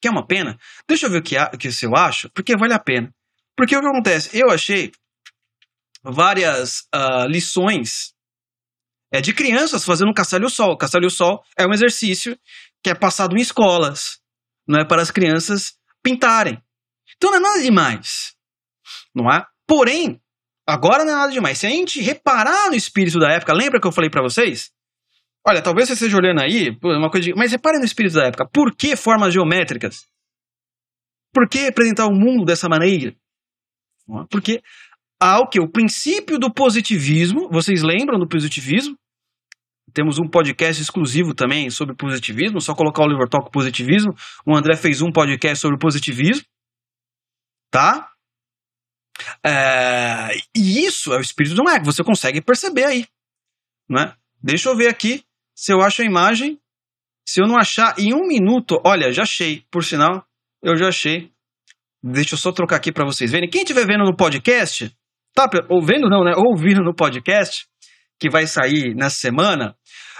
que é uma pena. Deixa eu ver o que, que eu acho, porque vale a pena. Porque o que acontece? Eu achei várias uh, lições é, de crianças fazendo Sol. Castalho Sol é um exercício que é passado em escolas, não é para as crianças pintarem. Então não é nada demais, não é? Porém, Agora não é nada demais. Se a gente reparar no espírito da época, lembra que eu falei para vocês? Olha, talvez você esteja olhando aí, uma coisa de... mas repare no espírito da época. Por que formas geométricas? Por que representar o mundo dessa maneira? Porque há o que? O princípio do positivismo. Vocês lembram do positivismo? Temos um podcast exclusivo também sobre positivismo. Só colocar o Oliver Talk Positivismo. O André fez um podcast sobre positivismo. Tá? É, e isso é o espírito do Mac, você consegue perceber aí. Né? Deixa eu ver aqui se eu acho a imagem. Se eu não achar em um minuto, olha, já achei, por sinal, eu já achei. Deixa eu só trocar aqui para vocês verem. Quem estiver vendo no podcast, tá ouvindo não, né? Ouvindo no podcast, que vai sair nessa semana,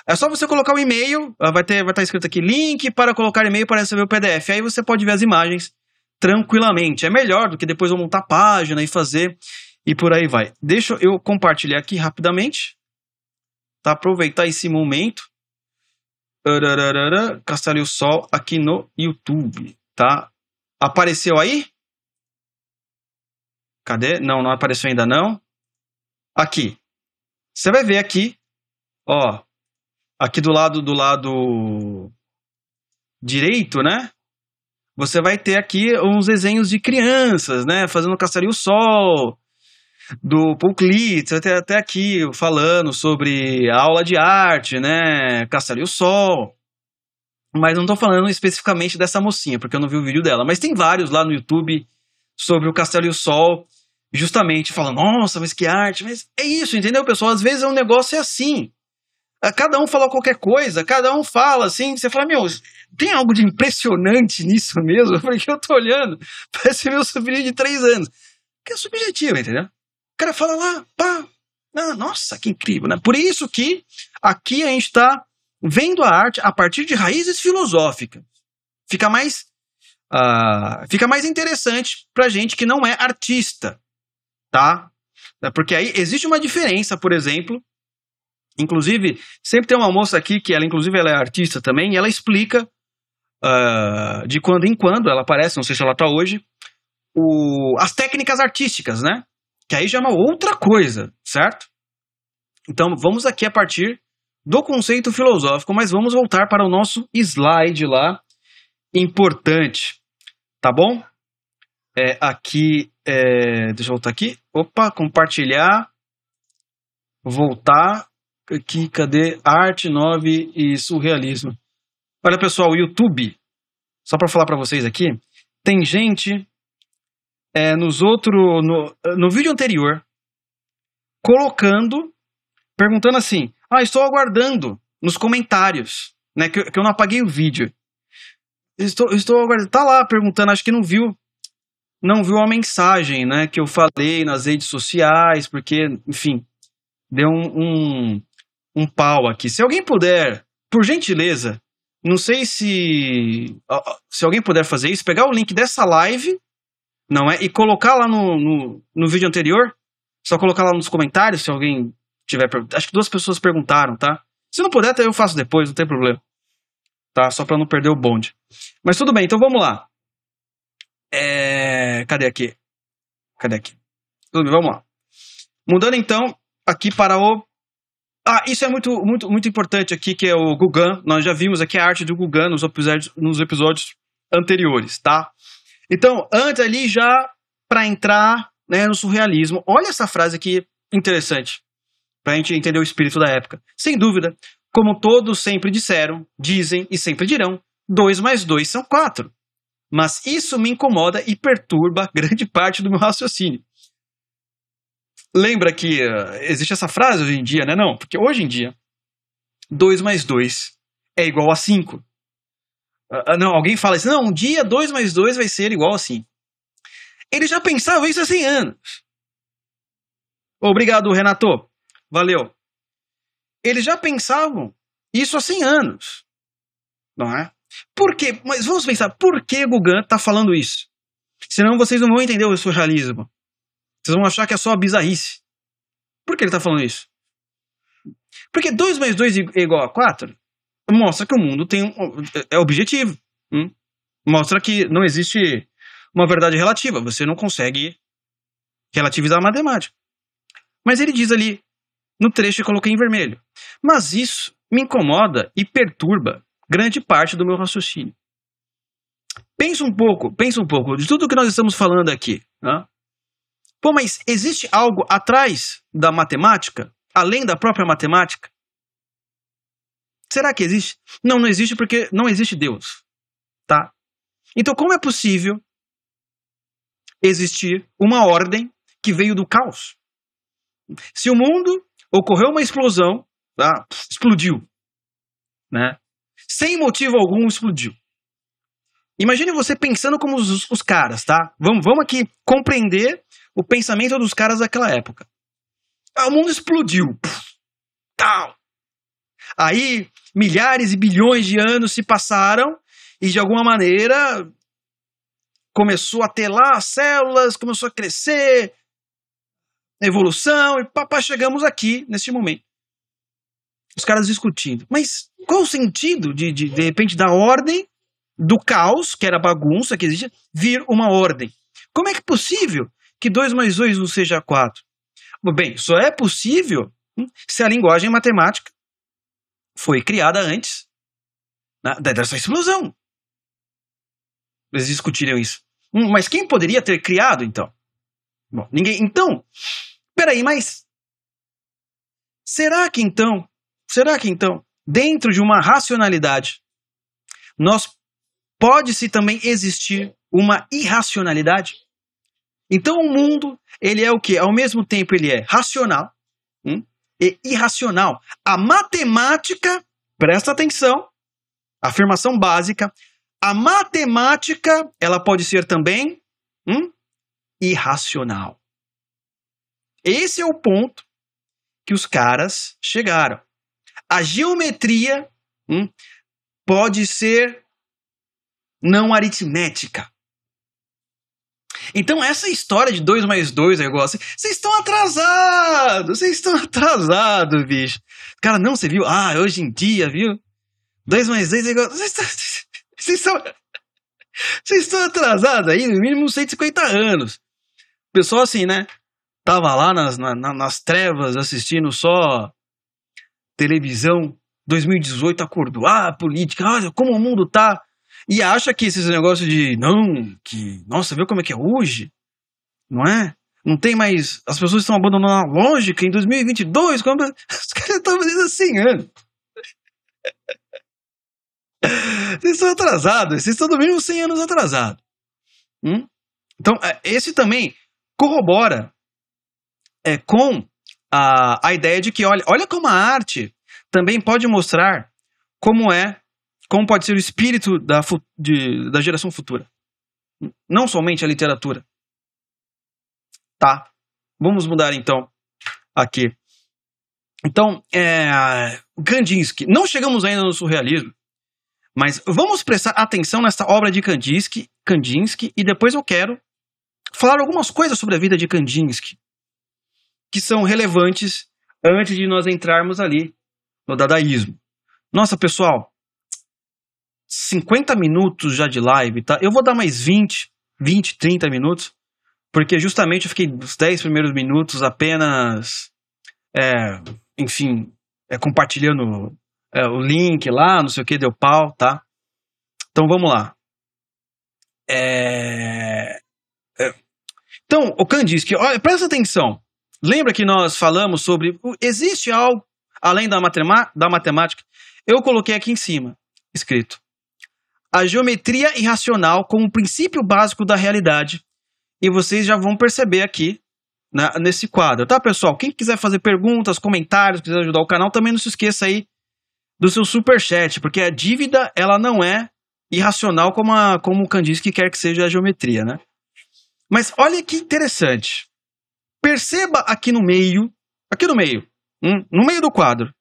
é só você colocar o um e-mail, vai ter vai estar tá escrito aqui link para colocar e-mail para receber o PDF. Aí você pode ver as imagens tranquilamente. É melhor do que depois eu montar página e fazer e por aí vai. Deixa eu compartilhar aqui rapidamente. Tá? Aproveitar esse momento. Castelo Sol aqui no YouTube, tá? Apareceu aí? Cadê? Não, não apareceu ainda não. Aqui. Você vai ver aqui, ó, aqui do lado do lado direito, né? você vai ter aqui uns desenhos de crianças, né? Fazendo Caçaria o Sol, do Paul Klitz, até, até aqui falando sobre aula de arte, né? Caçaria o Sol. Mas não estou falando especificamente dessa mocinha, porque eu não vi o vídeo dela. Mas tem vários lá no YouTube sobre o Castelo e o Sol, justamente falando, nossa, mas que arte. Mas é isso, entendeu, pessoal? Às vezes é um negócio é assim. Cada um fala qualquer coisa, cada um fala assim, você fala, meu, tem algo de impressionante nisso mesmo? Porque eu tô olhando, parece meu sobrinho de três anos. Que é subjetivo, entendeu? O cara fala lá, pá, ah, nossa, que incrível, né? Por isso que aqui a gente está vendo a arte a partir de raízes filosóficas. Fica mais, uh, fica mais interessante pra gente que não é artista, tá? Porque aí existe uma diferença, por exemplo, Inclusive, sempre tem uma moça aqui que ela, inclusive, ela é artista também, e ela explica uh, de quando em quando, ela aparece, não sei se ela está hoje, o, as técnicas artísticas, né? Que aí já é uma outra coisa, certo? Então, vamos aqui a partir do conceito filosófico, mas vamos voltar para o nosso slide lá, importante, tá bom? É, aqui, é, deixa eu voltar aqui, opa, compartilhar, voltar, aqui, cadê? Arte, 9 e surrealismo. Olha, pessoal, o YouTube, só para falar para vocês aqui, tem gente é, nos outros, no, no vídeo anterior, colocando perguntando assim: Ah, estou aguardando nos comentários, né? Que, que eu não apaguei o vídeo. Estou, estou aguardando. Tá lá perguntando, acho que não viu. Não viu a mensagem, né? Que eu falei nas redes sociais, porque, enfim, deu um, um, um pau aqui. Se alguém puder, por gentileza, não sei se. Se alguém puder fazer isso, pegar o link dessa live, não é? E colocar lá no, no, no vídeo anterior. Só colocar lá nos comentários se alguém tiver. Acho que duas pessoas perguntaram, tá? Se não puder, até eu faço depois, não tem problema. Tá? Só para não perder o bonde. Mas tudo bem, então vamos lá. É... Cadê aqui? Cadê aqui? Tudo bem, vamos lá. Mudando então aqui para o. Ah, isso é muito, muito, muito importante aqui, que é o Gugan. Nós já vimos aqui a arte do Gugan nos episódios, nos episódios anteriores, tá? Então, antes ali já para entrar né, no surrealismo, olha essa frase aqui interessante para a gente entender o espírito da época. Sem dúvida, como todos sempre disseram, dizem e sempre dirão, 2 mais 2 são 4. Mas isso me incomoda e perturba grande parte do meu raciocínio. Lembra que uh, existe essa frase hoje em dia, né? Não, porque hoje em dia, 2 mais 2 é igual a 5. Uh, uh, não, alguém fala assim, não, um dia 2 mais 2 vai ser igual a 5. Ele já pensava isso há 100 anos. Obrigado, Renato. Valeu. Eles já pensavam isso há 100 anos. Não é? Por quê? Mas vamos pensar, por que Gugan está falando isso? Senão vocês não vão entender o socialismo. Vocês vão achar que é só bizarrice. Por que ele está falando isso? Porque 2 mais 2 é igual a 4 mostra que o mundo tem um, é objetivo. Hum? Mostra que não existe uma verdade relativa. Você não consegue relativizar a matemática. Mas ele diz ali, no trecho eu coloquei em vermelho. Mas isso me incomoda e perturba grande parte do meu raciocínio. Pensa um pouco, pensa um pouco de tudo que nós estamos falando aqui. Né? Pô, mas existe algo atrás da matemática, além da própria matemática? Será que existe? Não, não existe porque não existe Deus, tá? Então, como é possível existir uma ordem que veio do caos? Se o mundo ocorreu uma explosão, tá? explodiu, né? Sem motivo algum explodiu. Imagine você pensando como os, os caras, tá? Vamos, vamos aqui compreender o pensamento dos caras daquela época. Ah, o mundo explodiu. tal. Aí, milhares e bilhões de anos se passaram e, de alguma maneira, começou a ter lá as células, começou a crescer, evolução, e papá, chegamos aqui, nesse momento. Os caras discutindo. Mas qual o sentido de, de, de repente, da ordem do caos, que era bagunça que existe, vir uma ordem? Como é que é possível que 2 mais 2 não seja 4? Bem, só é possível hum, se a linguagem matemática foi criada antes né, dessa explosão. Eles discutiram isso. Hum, mas quem poderia ter criado, então? Bom, ninguém. Então, Peraí, mas será que então, será que então, dentro de uma racionalidade, nós pode-se também existir uma irracionalidade? Então o mundo, ele é o que? Ao mesmo tempo ele é racional hum, e irracional. A matemática, presta atenção, afirmação básica, a matemática, ela pode ser também hum, irracional. Esse é o ponto que os caras chegaram. A geometria hum, pode ser não aritmética. Então, essa história de 2 mais 2 é igual assim. Vocês estão atrasados! Vocês estão atrasados, bicho. Cara, não, você viu? Ah, hoje em dia, viu? 2 mais 2 é igual. Vocês estão. Vocês estão, vocês estão atrasados aí, no mínimo 150 anos. Pessoal assim, né? Tava lá nas, na, nas trevas assistindo só televisão, 2018 acordou, ah, política, olha como o mundo tá. E acha que esses negócios de, não, que, nossa, viu como é que é hoje? Não é? Não tem mais. As pessoas estão abandonando a lógica em 2022. Quando... Os caras estão fazendo assim anos. Vocês estão atrasados. Vocês estão no mínimo 100 anos atrasados. Hum? Então, é, esse também corrobora é, com a, a ideia de que, olha, olha como a arte também pode mostrar como é, como pode ser o espírito da, de, da geração futura. Não somente a literatura. Tá? Vamos mudar então aqui. Então, é, Kandinsky. Não chegamos ainda no surrealismo, mas vamos prestar atenção nessa obra de Kandinsky, Kandinsky e depois eu quero falar algumas coisas sobre a vida de Kandinsky que são relevantes antes de nós entrarmos ali no dadaísmo. Nossa, pessoal, 50 minutos já de live, tá? Eu vou dar mais 20, 20, 30 minutos, porque justamente eu fiquei os 10 primeiros minutos apenas, é, enfim, é, compartilhando é, o link lá, não sei o que, deu pau, tá? Então vamos lá. É... É... Então, o Khan diz que, olha, presta atenção. Lembra que nós falamos sobre existe algo além da, da matemática? Eu coloquei aqui em cima, escrito. A geometria irracional como princípio básico da realidade. E vocês já vão perceber aqui né, nesse quadro, tá, pessoal? Quem quiser fazer perguntas, comentários, quiser ajudar o canal, também não se esqueça aí do seu super chat, porque a dívida ela não é irracional como, a, como o que quer que seja a geometria, né? Mas olha que interessante. Perceba aqui no meio, aqui no meio, hum, no meio do quadro.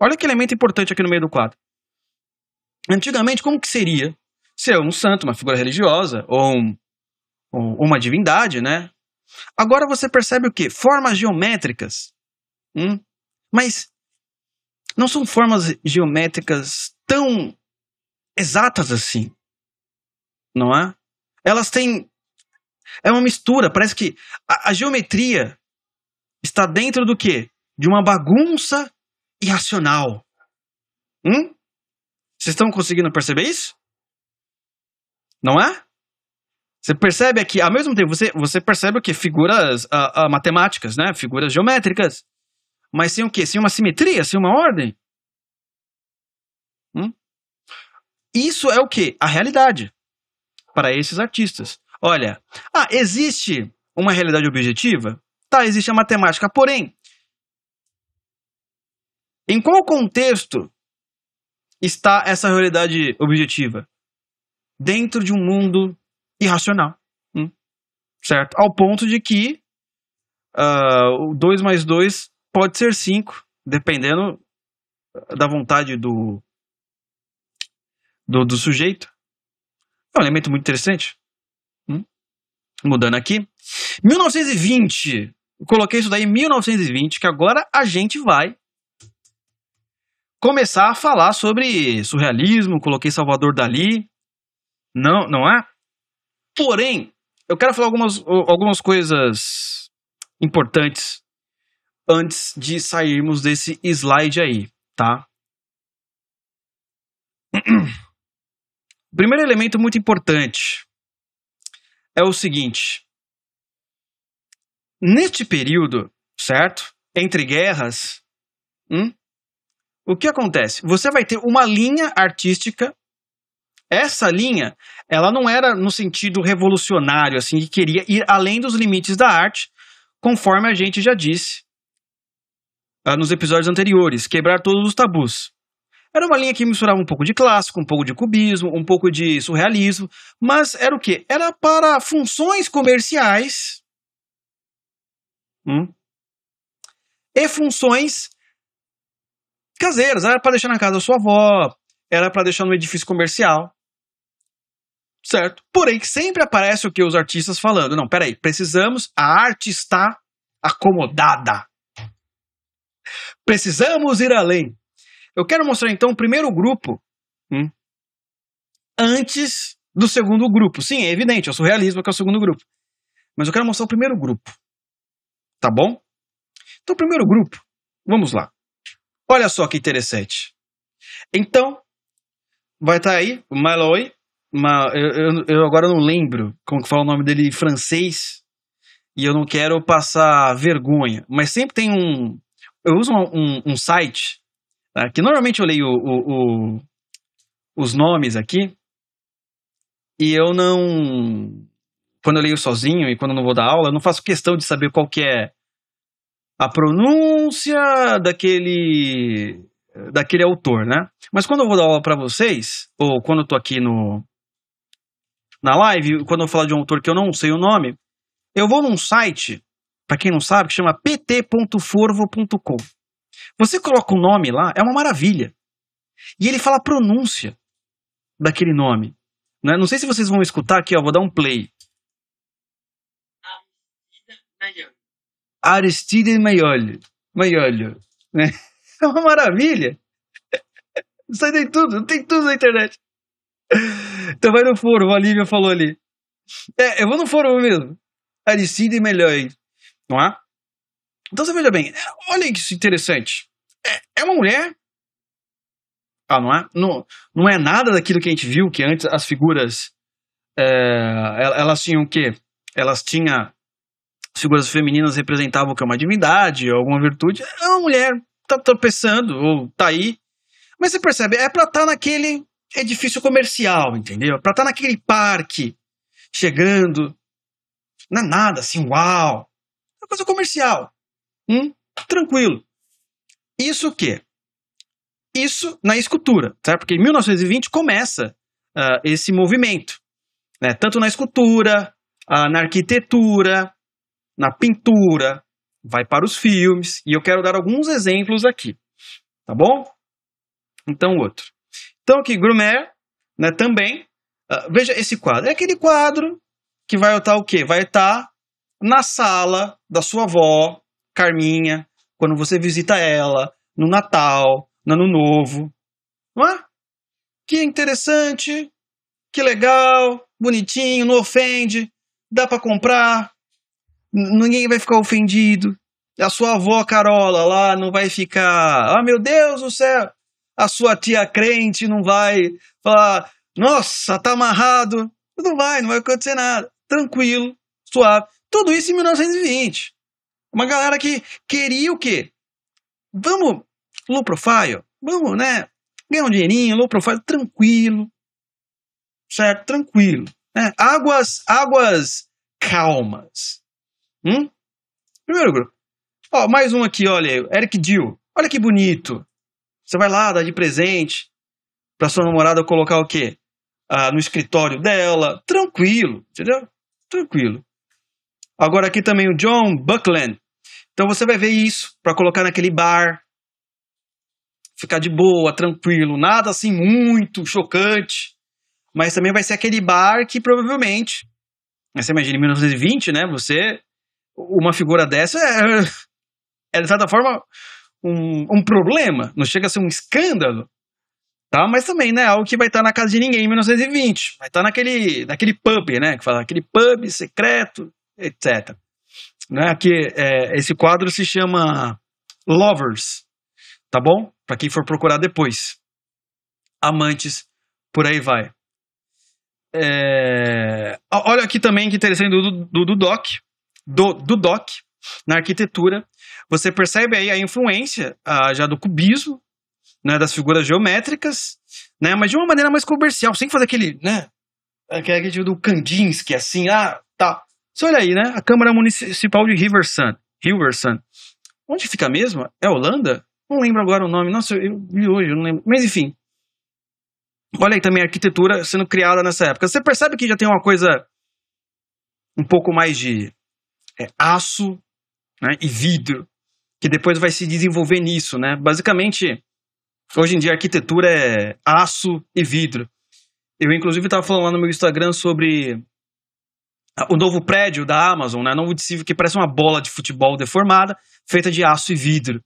Olha que elemento importante aqui no meio do quadro. Antigamente, como que seria ser um santo, uma figura religiosa, ou, um, ou uma divindade, né? Agora você percebe o quê? Formas geométricas. Hum? Mas não são formas geométricas tão exatas assim. Não é? Elas têm é uma mistura, parece que a, a geometria está dentro do quê? De uma bagunça irracional. Hum? Vocês estão conseguindo perceber isso? Não é? Você percebe aqui, ao mesmo tempo, você, você percebe o que? Figuras uh, uh, matemáticas, né? Figuras geométricas. Mas sem o quê? Sem uma simetria, sem uma ordem. Hum? Isso é o que? A realidade para esses artistas. Olha, ah, existe uma realidade objetiva? Tá, existe a matemática. Porém, em qual contexto está essa realidade objetiva? Dentro de um mundo irracional. Hum? Certo? Ao ponto de que uh, o 2 mais 2 pode ser 5, dependendo da vontade do, do, do sujeito. É um elemento muito interessante. Mudando aqui. 1920. coloquei isso daí em 1920, que agora a gente vai começar a falar sobre surrealismo. Coloquei Salvador Dali. Não, não é? Porém, eu quero falar algumas, algumas coisas importantes antes de sairmos desse slide aí, tá? Primeiro elemento muito importante é o seguinte: neste período, certo? Entre guerras, hum, o que acontece? Você vai ter uma linha artística. Essa linha, ela não era no sentido revolucionário, assim, que queria ir além dos limites da arte, conforme a gente já disse uh, nos episódios anteriores, quebrar todos os tabus. Era uma linha que misturava um pouco de clássico, um pouco de cubismo, um pouco de surrealismo, mas era o quê? Era para funções comerciais hum, e funções caseiras. Era para deixar na casa da sua avó, era para deixar no edifício comercial. Certo? Porém, sempre aparece o que os artistas falando. Não, peraí, precisamos, a arte está acomodada. Precisamos ir além. Eu quero mostrar então o primeiro grupo hum, antes do segundo grupo. Sim, é evidente, é o surrealismo que é o segundo grupo. Mas eu quero mostrar o primeiro grupo. Tá bom? Então, primeiro grupo, vamos lá. Olha só que interessante. Então, vai estar tá aí o Malloy. Uma, eu, eu, eu, agora não lembro como que fala o nome dele em francês. E eu não quero passar vergonha. Mas sempre tem um. Eu uso um, um, um site Tá? Que normalmente eu leio o, o, os nomes aqui e eu não. Quando eu leio sozinho e quando eu não vou dar aula, eu não faço questão de saber qual que é a pronúncia daquele daquele autor, né? Mas quando eu vou dar aula para vocês, ou quando eu tô aqui no na live, quando eu falar de um autor que eu não sei o nome, eu vou num site, para quem não sabe, que chama pt.forvo.com. Você coloca o nome lá, é uma maravilha. E ele fala a pronúncia daquele nome. Né? Não sei se vocês vão escutar aqui, ó, vou dar um play. Aristide Maiolho. Maiolho. Né? É uma maravilha. Isso tem tudo, tem tudo na internet. Então vai no foro, a Lívia falou ali. É, eu vou no foro mesmo. Aristide Maiolho. Não é? Então você veja bem, olha que interessante. É, é uma mulher ah, não é? Não, não é nada daquilo que a gente viu, que antes as figuras. É, elas tinham o quê? Elas tinham. As figuras femininas representavam que é uma divindade, alguma virtude. É uma mulher, tá tropeçando, ou tá aí. Mas você percebe, é pra estar tá naquele edifício comercial, entendeu? É pra estar tá naquele parque, chegando. Não é nada assim, uau. É coisa comercial. Hum? Tranquilo. Isso o quê? Isso na escultura, certo? Porque em 1920 começa uh, esse movimento, né? tanto na escultura, uh, na arquitetura, na pintura, vai para os filmes, e eu quero dar alguns exemplos aqui, tá bom? Então, outro. Então, aqui, Grumer, né, também, uh, veja esse quadro. É aquele quadro que vai estar o quê? Vai estar na sala da sua avó, Carminha, quando você visita ela, no Natal, no Ano Novo. Não é? Que interessante, que legal, bonitinho, não ofende, dá para comprar, ninguém vai ficar ofendido. A sua avó Carola lá não vai ficar, ah, meu Deus do céu. A sua tia crente não vai falar, nossa, tá amarrado. Não vai, não vai acontecer nada. Tranquilo, suave. Tudo isso em 1920. Uma galera que queria o quê? Vamos low profile, vamos, né? Ganhar um dinheirinho, low profile, tranquilo. Certo? Tranquilo. Né? Águas, águas calmas. Hum? Primeiro grupo. Ó, mais um aqui, olha, Eric Dill. Olha que bonito. Você vai lá, dá de presente pra sua namorada colocar o quê? Ah, no escritório dela. Tranquilo, entendeu? Tranquilo. Agora aqui também o John Buckland. Então você vai ver isso para colocar naquele bar, ficar de boa, tranquilo, nada assim muito chocante, mas também vai ser aquele bar que provavelmente, você imagina em 1920, né, você, uma figura dessa é, é de certa forma um, um problema, não chega a ser um escândalo, tá? Mas também, né, algo que vai estar na casa de ninguém em 1920, vai estar naquele, naquele pub, né, que fala, aquele pub secreto, etc. Né, que é, esse quadro se chama Lovers, tá bom? Para quem for procurar depois. Amantes, por aí vai. É... Olha aqui também que interessante do, do, do Doc, do, do Doc, na arquitetura. Você percebe aí a influência ah, já do cubismo, né, das figuras geométricas, né, mas de uma maneira mais comercial, sem fazer aquele, né, aquele tipo do Kandinsky, assim, ah, tá. Você olha aí, né, a Câmara Municipal de Riversun, Riversun. Onde fica mesmo? É Holanda? Não lembro agora o nome. Nossa, eu vi hoje, eu não lembro. Mas enfim. Olha aí também a arquitetura sendo criada nessa época. Você percebe que já tem uma coisa um pouco mais de é, aço né, e vidro, que depois vai se desenvolver nisso, né? Basicamente, hoje em dia a arquitetura é aço e vidro. Eu, inclusive, estava falando lá no meu Instagram sobre o novo prédio da Amazon, né? Novo edifício que parece uma bola de futebol deformada, feita de aço e vidro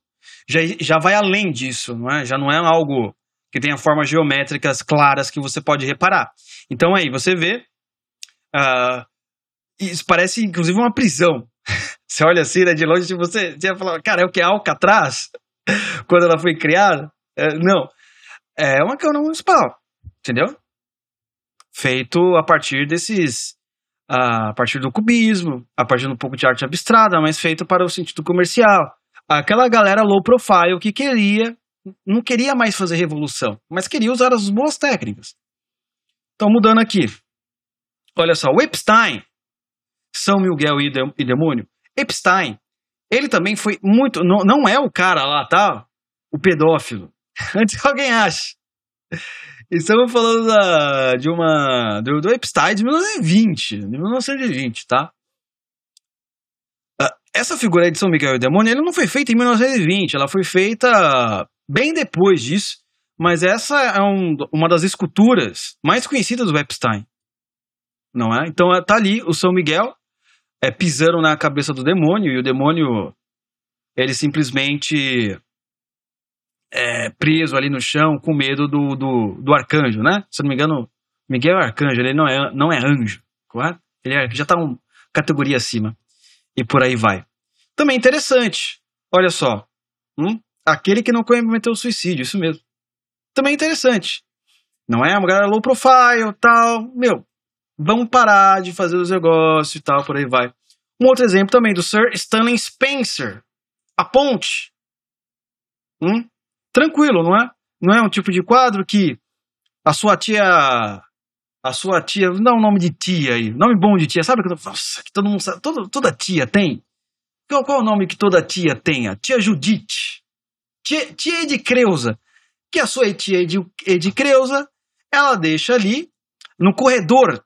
já, já vai além disso, não é? Já não é algo que tenha formas geométricas claras que você pode reparar. Então aí você vê, uh, isso parece inclusive uma prisão. você olha assim, né, de longe, você, você ia falar, cara, é o que é Alcatraz? Quando ela foi criada? É, não, é uma câmara municipal, entendeu? Feito a partir desses, a partir do cubismo, a partir de um pouco de arte abstrata, mas feito para o sentido comercial aquela galera low profile que queria, não queria mais fazer revolução, mas queria usar as boas técnicas. Então, mudando aqui. Olha só, o Epstein, São Miguel e, Demônio. Epstein, Ele também foi muito. Não, não é o cara lá, tá? O pedófilo. Antes que alguém ache. Estamos falando da, de uma. Do, do Epstein de 1920. De 1920, tá? Ah, essa figura aí de São Miguel e o Demônio, ele não foi feita em 1920, ela foi feita bem depois disso, mas essa é um, uma das esculturas mais conhecidas do Epstein. Não é? Então tá ali o São Miguel é, pisando na cabeça do demônio, e o demônio ele simplesmente é, preso ali no chão com medo do, do, do, arcanjo, né? Se não me engano, Miguel é arcanjo, ele não é, não é anjo, correto? Ele é, já está uma categoria acima. E por aí vai. Também interessante, olha só. Hum? Aquele que não cometeu o suicídio, isso mesmo. Também interessante. Não é uma galera low profile, tal. Meu, vamos parar de fazer os negócios e tal, por aí vai. Um outro exemplo também do Sir Stanley Spencer. A ponte. Hum? Tranquilo, não é? Não é um tipo de quadro que a sua tia. A sua tia. Não dá um nome de tia aí. Nome bom de tia. Sabe que, nossa, que todo mundo sabe. Todo, toda tia tem. Qual, qual é o nome que toda tia tem? A tia Judite. Tia, tia Edicreuza. Que a sua tia Edicreuza, ela deixa ali no corredor.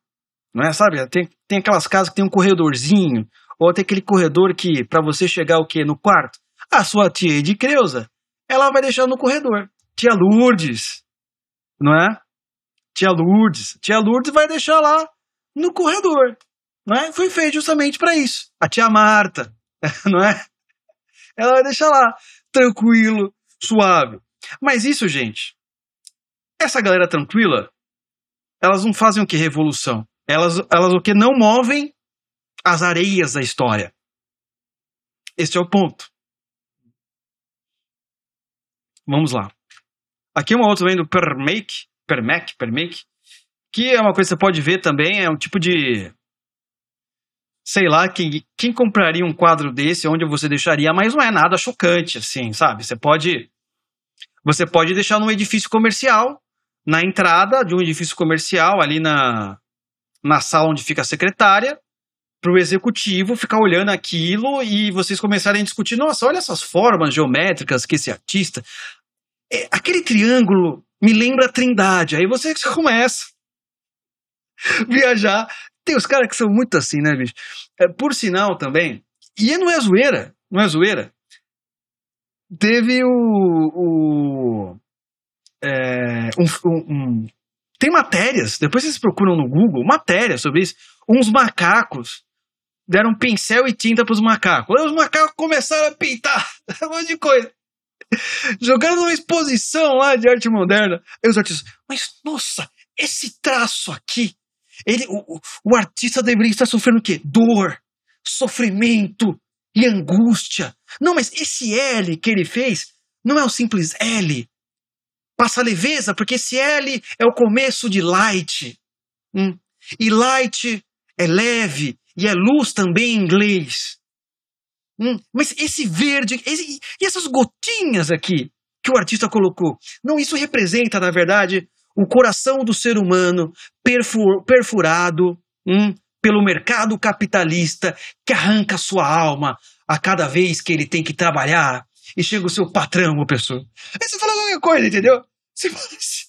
Não é? Sabe? Tem, tem aquelas casas que tem um corredorzinho. Ou tem aquele corredor que, para você chegar o quê? No quarto. A sua tia Edicreuza ela vai deixar no corredor. Tia Lourdes, não é? Tia Lourdes. Tia Lourdes vai deixar lá no corredor. Não é? Foi feito justamente para isso. A tia Marta, não é? Ela vai deixar lá, tranquilo, suave. Mas isso, gente, essa galera tranquila, elas não fazem o que? Revolução. Elas, elas o que? Não movem as areias da história. Esse é o ponto. Vamos lá. Aqui uma outra também do Permake, Permake, Permake, que é uma coisa que você pode ver também, é um tipo de sei lá, quem, quem compraria um quadro desse, onde você deixaria, mas não é nada chocante, assim, sabe? Você pode você pode deixar num edifício comercial, na entrada de um edifício comercial, ali na, na sala onde fica a secretária, para o executivo ficar olhando aquilo e vocês começarem a discutir, nossa, olha essas formas geométricas que esse artista, é, aquele triângulo me lembra a Trindade. Aí você começa a viajar. Tem os caras que são muito assim, né, bicho? É, por sinal também, e não é zoeira, não é zoeira. Teve o. o é, um, um, tem matérias, depois vocês procuram no Google, matérias sobre isso. Uns macacos deram pincel e tinta para os macacos. Aí os macacos começaram a pintar um monte de coisa. Jogando numa exposição lá de arte moderna. Aí os artistas, mas nossa, esse traço aqui, ele, o, o artista deveria estar sofrendo o quê? Dor, sofrimento e angústia. Não, mas esse L que ele fez não é o simples L. Passa leveza, porque esse L é o começo de light. Hum. E light é leve e é luz também em inglês. Hum, mas esse verde, esse, e essas gotinhas aqui que o artista colocou, não, isso representa, na verdade, o coração do ser humano perfur, perfurado hum, pelo mercado capitalista que arranca sua alma a cada vez que ele tem que trabalhar e chega o seu patrão, uma pessoa. Aí você fala qualquer coisa, entendeu? Você fala assim.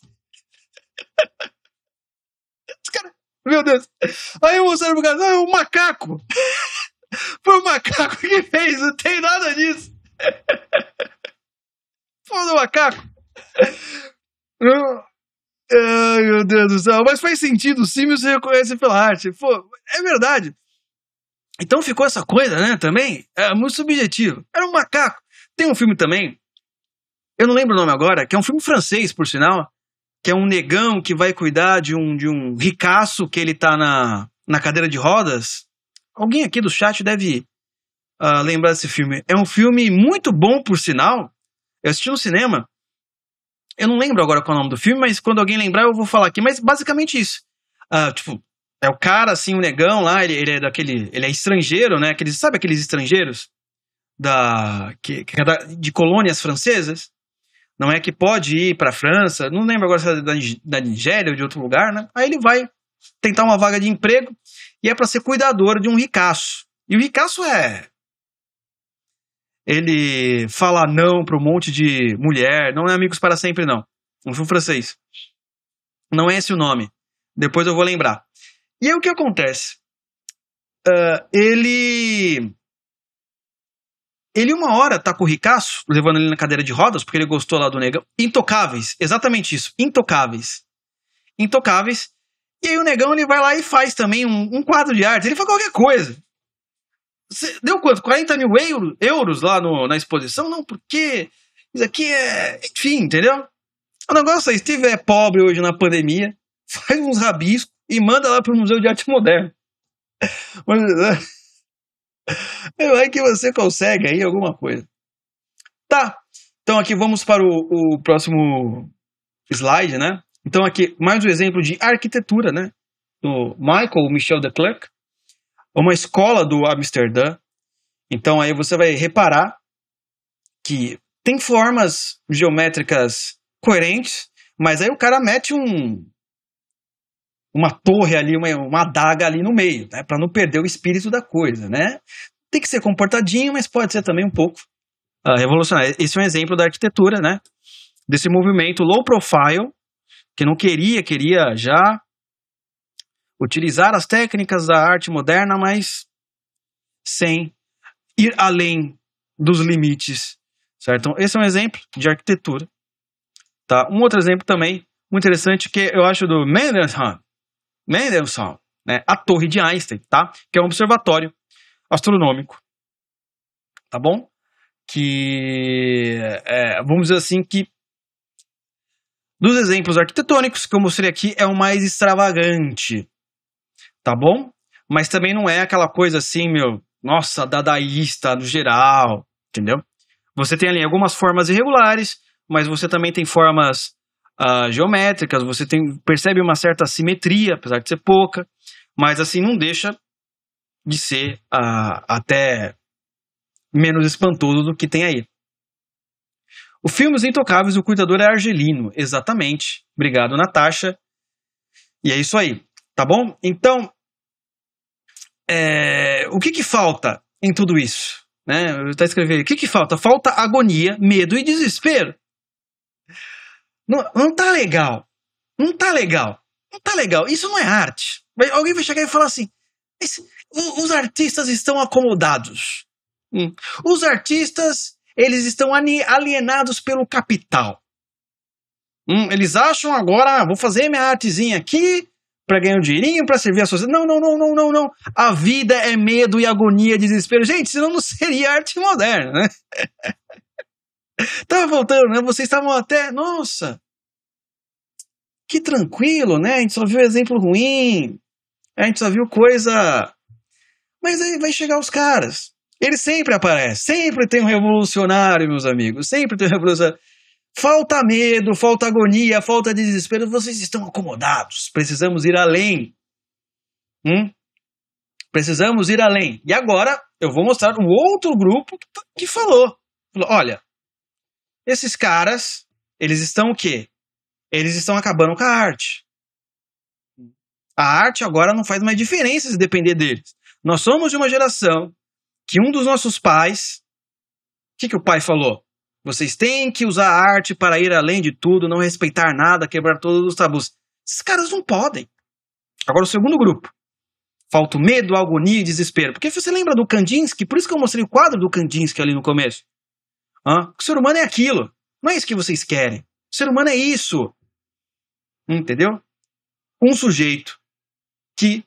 meu Deus. Aí o cérebro cara, não, é um macaco. Foi o macaco que fez, não tem nada disso. Foi o macaco. Ai, meu Deus do céu. Mas faz sentido, sim, você reconhece pela arte. Pô, é verdade. Então ficou essa coisa, né, também. É muito subjetivo. Era um macaco. Tem um filme também, eu não lembro o nome agora, que é um filme francês, por sinal, que é um negão que vai cuidar de um, de um ricaço que ele tá na, na cadeira de rodas Alguém aqui do chat deve uh, lembrar desse filme. É um filme muito bom, por sinal. Eu assisti no cinema. Eu não lembro agora qual é o nome do filme, mas quando alguém lembrar eu vou falar aqui. Mas basicamente isso. Uh, tipo, é o cara, assim, o negão lá, ele, ele, é daquele. Ele é estrangeiro, né? Aqueles, sabe aqueles estrangeiros? Da, que, que é da, de colônias francesas? Não é que pode ir para a França, não lembro agora se é da, da Nigéria ou de outro lugar, né? Aí ele vai tentar uma vaga de emprego e é para ser cuidador de um ricaço. E o ricaço é ele fala não para um monte de mulher. Não é Amigos para Sempre, não. Um filme francês. Não é esse o nome. Depois eu vou lembrar. E aí o que acontece? Uh, ele. Ele, uma hora, tá com o Ricaço, levando ele na cadeira de rodas, porque ele gostou lá do negão. Intocáveis, exatamente isso. Intocáveis. Intocáveis. E aí o negão ele vai lá e faz também um, um quadro de arte. Ele faz qualquer coisa. Você deu quanto? 40 mil euro, euros lá no, na exposição? Não, porque isso aqui é. Enfim, entendeu? O negócio é: se estiver pobre hoje na pandemia, faz uns rabiscos e manda lá pro Museu de Arte Moderna. Vai que você consegue aí alguma coisa. Tá. Então aqui vamos para o, o próximo slide, né? Então aqui mais um exemplo de arquitetura, né? Do Michael Michel de Klerk, uma escola do Amsterdã. Então aí você vai reparar que tem formas geométricas coerentes, mas aí o cara mete um uma torre ali, uma, uma adaga ali no meio, né? Para não perder o espírito da coisa, né? Tem que ser comportadinho, mas pode ser também um pouco uh, revolucionário. Esse é um exemplo da arquitetura, né? Desse movimento low profile, que não queria, queria já utilizar as técnicas da arte moderna, mas sem ir além dos limites, certo? Então, esse é um exemplo de arquitetura. Tá? Um outro exemplo também muito interessante que eu acho do Mendelssohn, Mendelssohn, né? A Torre de Einstein, tá? Que é um observatório astronômico, tá bom? Que, é, vamos dizer assim, que dos exemplos arquitetônicos que eu mostrei aqui é o mais extravagante, tá bom? Mas também não é aquela coisa assim, meu, nossa, dadaísta no geral, entendeu? Você tem ali algumas formas irregulares, mas você também tem formas uh, geométricas, você tem, percebe uma certa simetria, apesar de ser pouca, mas assim não deixa de ser uh, até menos espantoso do que tem aí. O filme Os Intocáveis, o cuidador é argelino, exatamente. Obrigado, Natasha. E é isso aí, tá bom? Então, é, o que que falta em tudo isso? Né? Tá escrevendo, o que que falta? Falta agonia, medo e desespero. Não, não tá legal. Não tá legal. Não tá legal. Isso não é arte. Alguém vai chegar e falar assim: os artistas estão acomodados. Hum. Os artistas, eles estão alienados pelo capital. Hum, eles acham agora, ah, vou fazer minha artezinha aqui para ganhar um dinheirinho, para servir a sociedade. Não, não, não, não, não, não. A vida é medo e agonia, desespero. Gente, senão não seria arte moderna, né? Tava voltando, né? Vocês estavam até, nossa, que tranquilo, né? A gente só viu exemplo ruim, a gente só viu coisa. Mas aí vai chegar os caras. Ele sempre aparece, sempre tem um revolucionário, meus amigos, sempre tem um revolucionário. Falta medo, falta agonia, falta desespero. Vocês estão acomodados. Precisamos ir além. Hum? Precisamos ir além. E agora eu vou mostrar um outro grupo que, que falou. falou. Olha, esses caras, eles estão o quê? Eles estão acabando com a arte. A arte agora não faz mais diferença se depender deles. Nós somos de uma geração que um dos nossos pais. O que, que o pai falou? Vocês têm que usar a arte para ir além de tudo, não respeitar nada, quebrar todos os tabus. Esses caras não podem. Agora, o segundo grupo. Falta o medo, a agonia e desespero. Porque você lembra do Kandinsky? Por isso que eu mostrei o quadro do Kandinsky ali no começo. Hã? O ser humano é aquilo. Não é isso que vocês querem. O ser humano é isso. Entendeu? Um sujeito que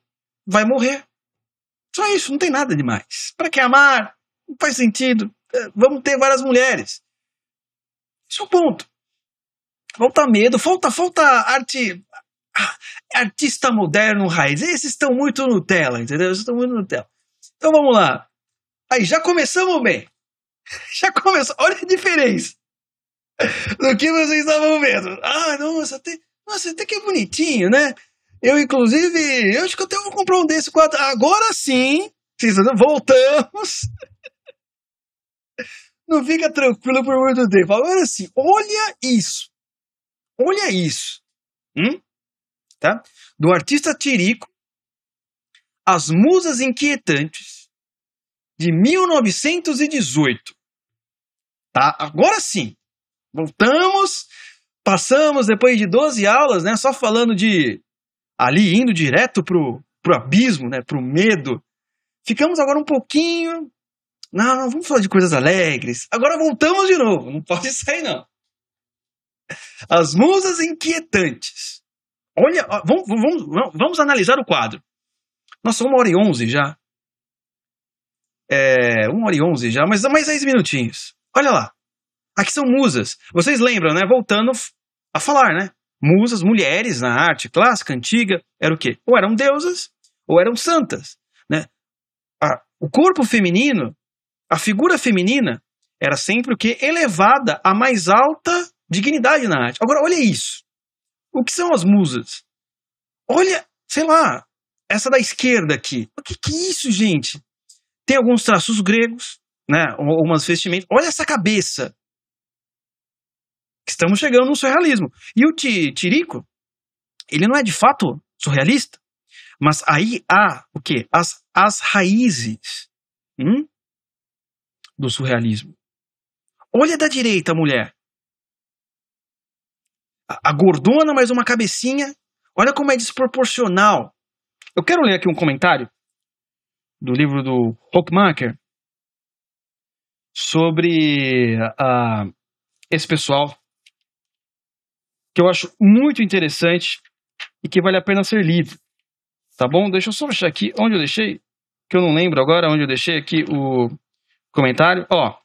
vai morrer. Só isso, não tem nada demais. Para que amar? Não faz sentido. É, vamos ter várias mulheres. Esse é o ponto. Falta medo, falta, falta arte. Ah, artista moderno raiz. Esses estão muito Nutella, entendeu? Esses estão muito Nutella. Então vamos lá. Aí, já começamos bem. Já começou. Olha a diferença do que vocês estavam vendo. Ah, nossa, até, nossa, até que é bonitinho, né? Eu, inclusive, eu acho que até vou comprar um desse quadro. Agora sim, voltamos. Não fica tranquilo por muito tempo. Agora sim, olha isso. Olha isso. Hum? Tá? Do artista Tirico, As Musas Inquietantes, de 1918. Tá? Agora sim. Voltamos, passamos depois de 12 aulas, né, só falando de ali indo direto pro, pro abismo, né, pro medo. Ficamos agora um pouquinho não, não, vamos falar de coisas alegres. Agora voltamos de novo. Não pode sair, não. As musas inquietantes. Olha, vamos, vamos, vamos analisar o quadro. Nossa, uma hora e onze já. É, uma hora e onze já, mas mais dez minutinhos. Olha lá. Aqui são musas. Vocês lembram, né? Voltando a falar, né? Musas, mulheres na arte clássica, antiga, era o quê? Ou eram deusas, ou eram santas, né? o corpo feminino, a figura feminina, era sempre o quê? Elevada à mais alta dignidade na arte. Agora, olha isso. O que são as musas? Olha, sei lá, essa da esquerda aqui. O que, que é isso, gente? Tem alguns traços gregos, né? Umas vestimentas. Olha essa cabeça. Estamos chegando no surrealismo. E o Tirico, ele não é de fato surrealista, mas aí há o quê? As, as raízes hum? do surrealismo. Olha da direita, mulher a gordona mais uma cabecinha. Olha como é desproporcional. Eu quero ler aqui um comentário do livro do Hockmacher sobre uh, esse pessoal que eu acho muito interessante e que vale a pena ser lido. Tá bom? Deixa eu só achar aqui onde eu deixei, que eu não lembro agora onde eu deixei aqui o comentário. Ó,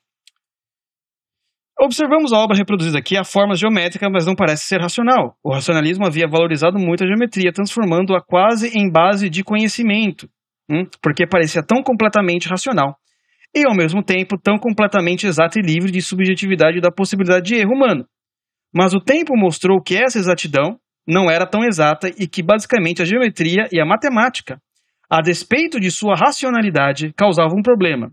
Observamos a obra reproduzida aqui a forma geométrica, mas não parece ser racional. O racionalismo havia valorizado muito a geometria, transformando-a quase em base de conhecimento, hum, porque parecia tão completamente racional. E, ao mesmo tempo, tão completamente exata e livre de subjetividade e da possibilidade de erro humano. Mas o tempo mostrou que essa exatidão não era tão exata e que, basicamente, a geometria e a matemática, a despeito de sua racionalidade, causavam um problema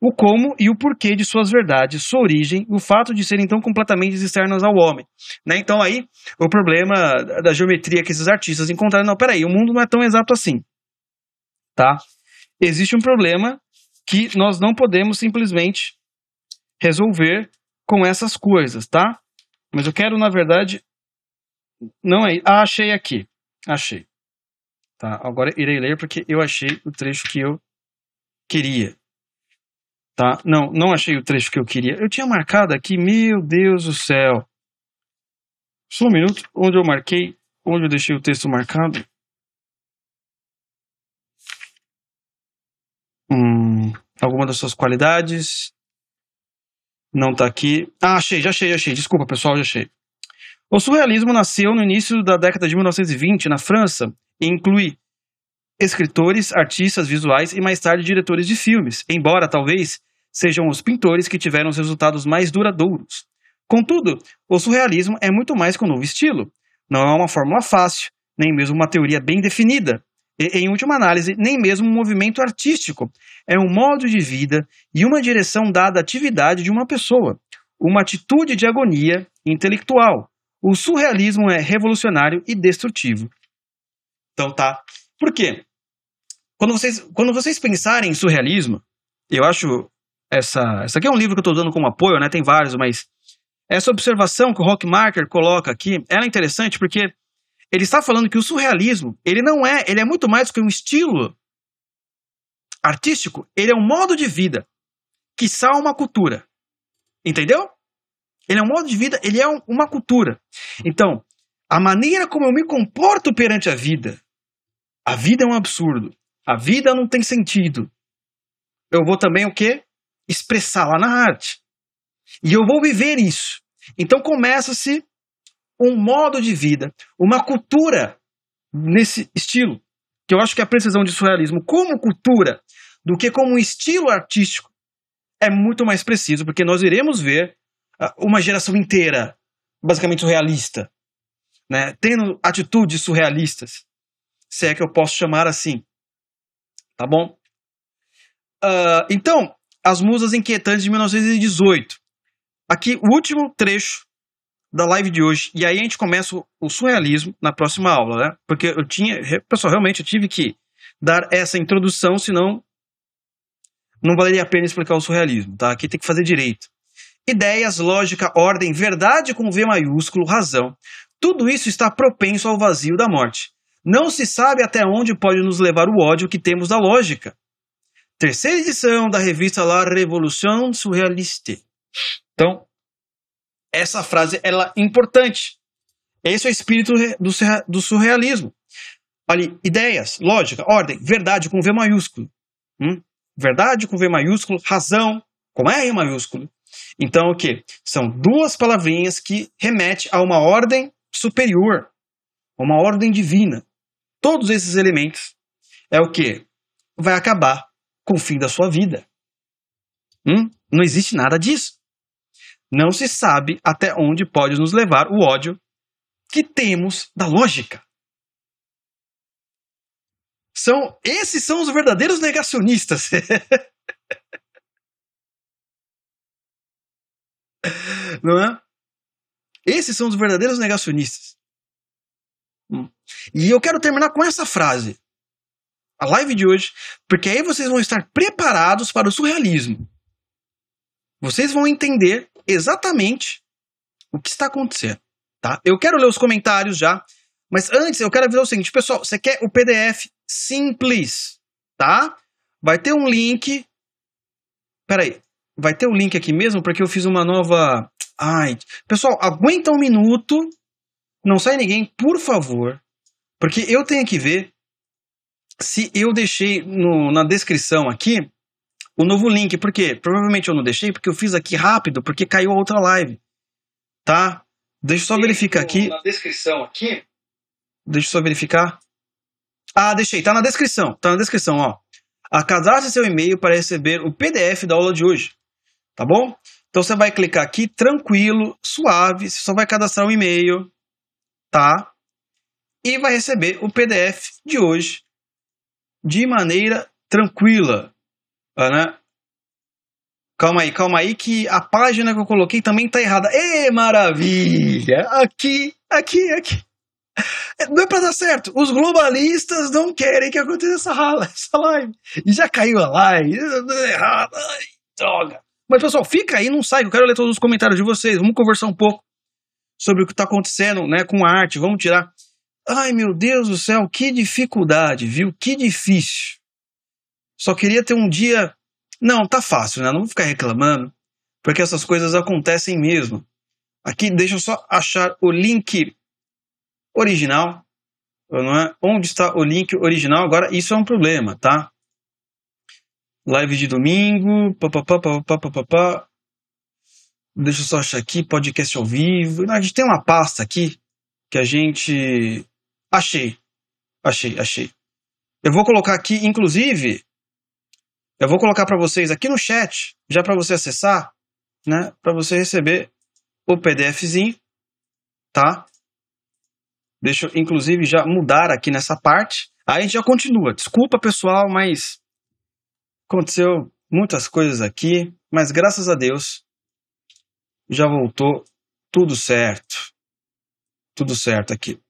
o como e o porquê de suas verdades, sua origem, o fato de serem tão completamente externas ao homem. Né? Então aí, o problema da geometria que esses artistas encontraram, não, peraí, o mundo não é tão exato assim. Tá? Existe um problema que nós não podemos simplesmente resolver com essas coisas, tá? Mas eu quero, na verdade, não é. Ah, achei aqui. Achei. Tá, agora irei ler porque eu achei o trecho que eu queria. Tá? Não, não achei o trecho que eu queria. Eu tinha marcado aqui, meu Deus do céu. Só um minuto, onde eu marquei, onde eu deixei o texto marcado. Hum, alguma das suas qualidades. Não está aqui. Ah, achei, já achei, já achei. Desculpa, pessoal, já achei. O surrealismo nasceu no início da década de 1920 na França e inclui escritores, artistas visuais e mais tarde diretores de filmes, embora talvez sejam os pintores que tiveram os resultados mais duradouros. Contudo, o surrealismo é muito mais que um novo estilo. Não é uma fórmula fácil, nem mesmo uma teoria bem definida. Em última análise, nem mesmo um movimento artístico. É um modo de vida e uma direção dada à atividade de uma pessoa, uma atitude de agonia intelectual. O surrealismo é revolucionário e destrutivo. Então tá. Por quê? Quando vocês, quando vocês pensarem em surrealismo, eu acho essa. Essa aqui é um livro que eu estou dando como apoio, né? Tem vários, mas essa observação que o Rockmarker coloca aqui, ela é interessante porque ele está falando que o surrealismo, ele não é, ele é muito mais que um estilo artístico, ele é um modo de vida, que sal uma cultura. Entendeu? Ele é um modo de vida, ele é um, uma cultura. Então, a maneira como eu me comporto perante a vida, a vida é um absurdo. A vida não tem sentido. Eu vou também o quê? expressar lá na arte. E eu vou viver isso. Então começa-se um modo de vida, uma cultura nesse estilo, que eu acho que a precisão de surrealismo como cultura do que como um estilo artístico é muito mais preciso, porque nós iremos ver ah, uma geração inteira basicamente surrealista, né, tendo atitudes surrealistas, se é que eu posso chamar assim, tá bom? Uh, então, as Musas Inquietantes de 1918. Aqui, o último trecho da live de hoje. E aí a gente começa o surrealismo na próxima aula, né? Porque eu tinha, pessoal, realmente eu tive que dar essa introdução, senão não valeria a pena explicar o surrealismo, tá? Aqui tem que fazer direito. ideias, lógica, ordem, verdade com V maiúsculo, razão. Tudo isso está propenso ao vazio da morte. Não se sabe até onde pode nos levar o ódio que temos da lógica. Terceira edição da revista La Révolution Surréaliste. Então, essa frase ela é importante. Esse é o espírito do, do surrealismo. Ali, ideias, lógica, ordem, verdade com V maiúsculo. Hum? Verdade com V maiúsculo, razão com R maiúsculo. Então, o que? São duas palavrinhas que remetem a uma ordem superior, uma ordem divina. Todos esses elementos é o que? Vai acabar com o fim da sua vida. Hum? Não existe nada disso. Não se sabe até onde pode nos levar o ódio que temos da lógica. São esses são os verdadeiros negacionistas. Não é? Esses são os verdadeiros negacionistas. Hum. E eu quero terminar com essa frase. A live de hoje, porque aí vocês vão estar preparados para o surrealismo. Vocês vão entender exatamente o que está acontecendo, tá? Eu quero ler os comentários já, mas antes eu quero avisar o seguinte, pessoal, você quer o PDF simples, tá? Vai ter um link. Peraí, vai ter um link aqui mesmo porque eu fiz uma nova. Ai, pessoal, aguenta um minuto, não sai ninguém, por favor, porque eu tenho que ver se eu deixei no, na descrição aqui o novo link. Por quê? Provavelmente eu não deixei porque eu fiz aqui rápido, porque caiu a outra live. Tá? Deixa eu só verificar aqui. Na descrição aqui. Deixa eu só verificar. Ah, deixei. Tá na descrição. Tá na descrição, ó. Cadastre seu e-mail para receber o PDF da aula de hoje. Tá bom? Então você vai clicar aqui, tranquilo, suave. Você só vai cadastrar um e-mail. Tá? E vai receber o PDF de hoje de maneira tranquila. Né? Calma aí, calma aí, que a página que eu coloquei também tá errada. Ê, maravilha! Aqui, aqui, aqui. É, não é pra dar certo. Os globalistas não querem que aconteça essa live. E já caiu a live. Errado. Ai, droga. Mas, pessoal, fica aí, não sai, eu quero ler todos os comentários de vocês. Vamos conversar um pouco sobre o que está acontecendo né, com a arte. Vamos tirar. Ai, meu Deus do céu, que dificuldade, viu? Que difícil. Só queria ter um dia. Não, tá fácil, né? Não vou ficar reclamando, porque essas coisas acontecem mesmo. Aqui, deixa eu só achar o link original. Não é? Onde está o link original? Agora, isso é um problema, tá? Live de domingo. Papapá, papapá, papapá. Deixa eu só achar aqui, podcast ao vivo. A gente tem uma pasta aqui que a gente. Achei. Achei, achei. Eu vou colocar aqui, inclusive, eu vou colocar para vocês aqui no chat, já para você acessar, né, para você receber o PDFzinho, tá? Deixa eu, inclusive, já mudar aqui nessa parte. Aí a gente já continua. Desculpa, pessoal, mas aconteceu muitas coisas aqui, mas graças a Deus já voltou tudo certo. Tudo certo aqui.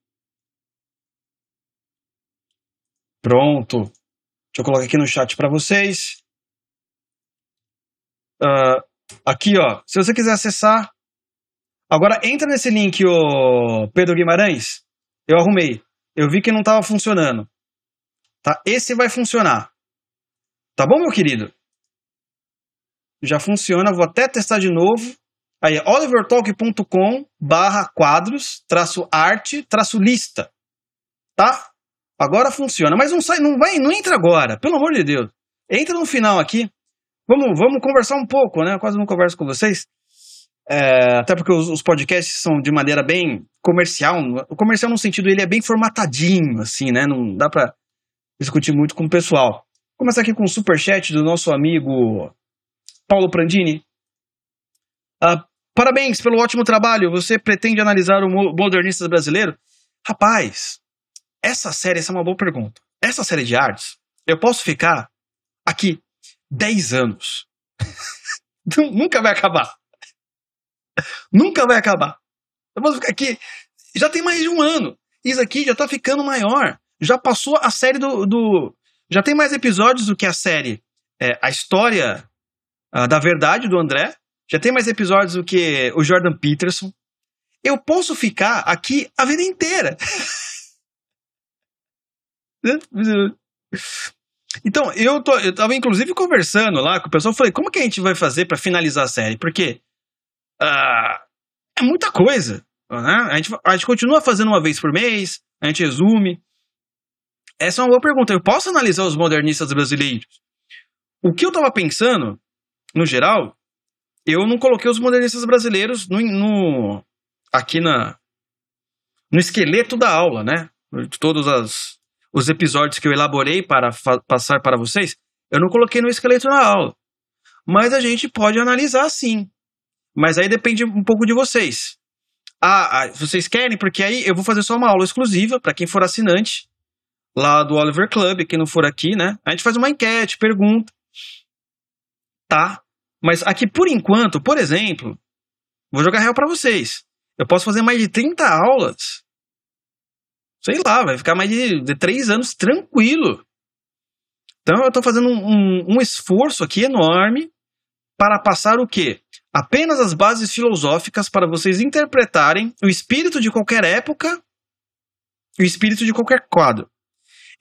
Pronto. Deixa eu colocar aqui no chat para vocês. Uh, aqui, ó. Se você quiser acessar. Agora entra nesse link, o Pedro Guimarães. Eu arrumei. Eu vi que não estava funcionando. Tá? Esse vai funcionar. Tá bom, meu querido? Já funciona. Vou até testar de novo. Aí, olivertalk.com barra quadros, traço arte, traço lista. Tá? Agora funciona, mas não sai, não vai, não entra agora, pelo amor de Deus. Entra no final aqui. Vamos, vamos conversar um pouco, né? Eu quase não converso com vocês. É, até porque os, os, podcasts são de maneira bem comercial. O comercial no sentido ele é bem formatadinho, assim, né? Não dá para discutir muito com o pessoal. Vou começar aqui com o super chat do nosso amigo Paulo Prandini. Uh, parabéns pelo ótimo trabalho. Você pretende analisar o modernista brasileiro? Rapaz, essa série, essa é uma boa pergunta. Essa série de artes, eu posso ficar aqui 10 anos. Nunca vai acabar. Nunca vai acabar. Eu posso ficar aqui. Já tem mais de um ano. Isso aqui já tá ficando maior. Já passou a série do. do já tem mais episódios do que a série. É, a história uh, da verdade do André. já tem mais episódios do que o Jordan Peterson. Eu posso ficar aqui a vida inteira. Então, eu, tô, eu tava inclusive conversando lá com o pessoal, falei, como que a gente vai fazer para finalizar a série? Porque uh, é muita coisa. Né? A, gente, a gente continua fazendo uma vez por mês, a gente resume. Essa é uma boa pergunta. Eu posso analisar os modernistas brasileiros? O que eu tava pensando, no geral, eu não coloquei os modernistas brasileiros no, no aqui na, no esqueleto da aula, né? Todos as, os episódios que eu elaborei para passar para vocês, eu não coloquei no esqueleto da aula. Mas a gente pode analisar sim. Mas aí depende um pouco de vocês. Ah, ah vocês querem? Porque aí eu vou fazer só uma aula exclusiva para quem for assinante lá do Oliver Club, quem não for aqui, né? A gente faz uma enquete, pergunta. Tá? Mas aqui, por enquanto, por exemplo, vou jogar real para vocês. Eu posso fazer mais de 30 aulas. Sei lá, vai ficar mais de, de 3 anos tranquilo. Então eu estou fazendo um, um, um esforço aqui enorme para passar o quê? Apenas as bases filosóficas para vocês interpretarem o espírito de qualquer época e o espírito de qualquer quadro.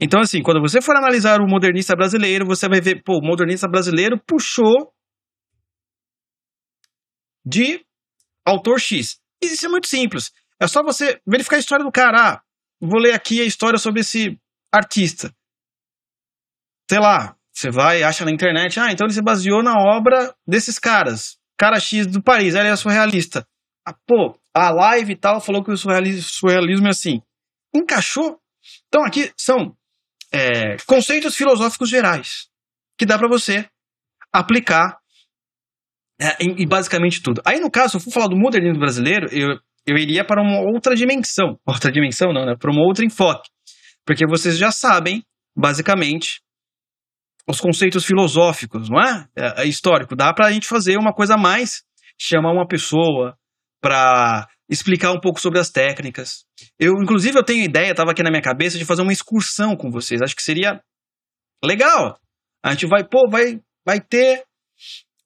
Então, assim, quando você for analisar o modernista brasileiro, você vai ver, pô, o modernista brasileiro puxou de autor X. Isso é muito simples. É só você verificar a história do cara. Ah, vou ler aqui a história sobre esse artista. Sei lá, você vai acha na internet, ah, então ele se baseou na obra desses caras. Cara X do Paris, ele é surrealista. Ah, pô, a live e tal falou que o surrealismo, é assim. Encaixou? Então aqui são é, conceitos filosóficos gerais que dá para você aplicar é, em, em, basicamente tudo. Aí, no caso, se eu for falar do modernismo brasileiro, eu, eu iria para uma outra dimensão. Outra dimensão, não, né? Para um outro enfoque. Porque vocês já sabem, basicamente, os conceitos filosóficos, não é? É, é histórico. Dá para a gente fazer uma coisa a mais, chamar uma pessoa para explicar um pouco sobre as técnicas. Eu, inclusive, eu tenho ideia, estava aqui na minha cabeça, de fazer uma excursão com vocês. Acho que seria legal. A gente vai, pô, vai, vai ter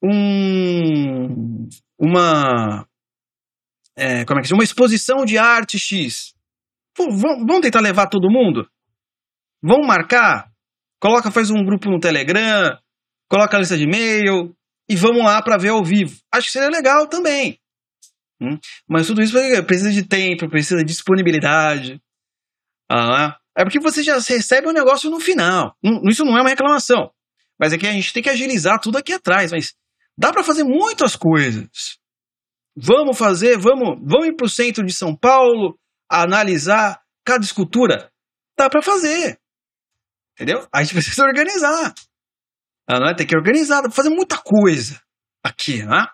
um, uma, é, como é que se uma exposição de arte X. Pô, vamos tentar levar todo mundo? Vamos marcar? Coloca, faz um grupo no Telegram, coloca a lista de e-mail e vamos lá para ver ao vivo. Acho que seria legal também. Hum? Mas tudo isso precisa de tempo, precisa de disponibilidade. Ah, é porque você já recebe o um negócio no final. Isso não é uma reclamação. Mas é que a gente tem que agilizar tudo aqui atrás. Mas dá para fazer muitas coisas. Vamos fazer, vamos, vamos ir para o centro de São Paulo, analisar cada escultura. Dá para fazer. Entendeu? A gente precisa organizar. Ah, não é? Tem que organizar, dá pra fazer muita coisa aqui, né?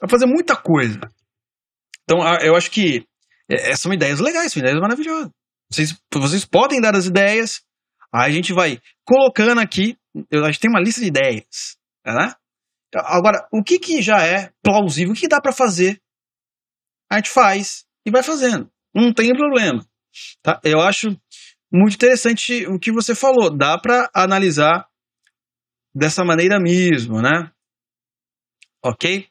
Vai fazer muita coisa. Então, eu acho que é, é, são ideias legais, são ideias maravilhosas. Vocês, vocês podem dar as ideias, aí a gente vai colocando aqui. Eu, a gente tem uma lista de ideias, né? Agora, o que, que já é plausível, o que dá para fazer, a gente faz e vai fazendo. Não tem problema. Tá? Eu acho muito interessante o que você falou. Dá para analisar dessa maneira mesmo, né? Ok?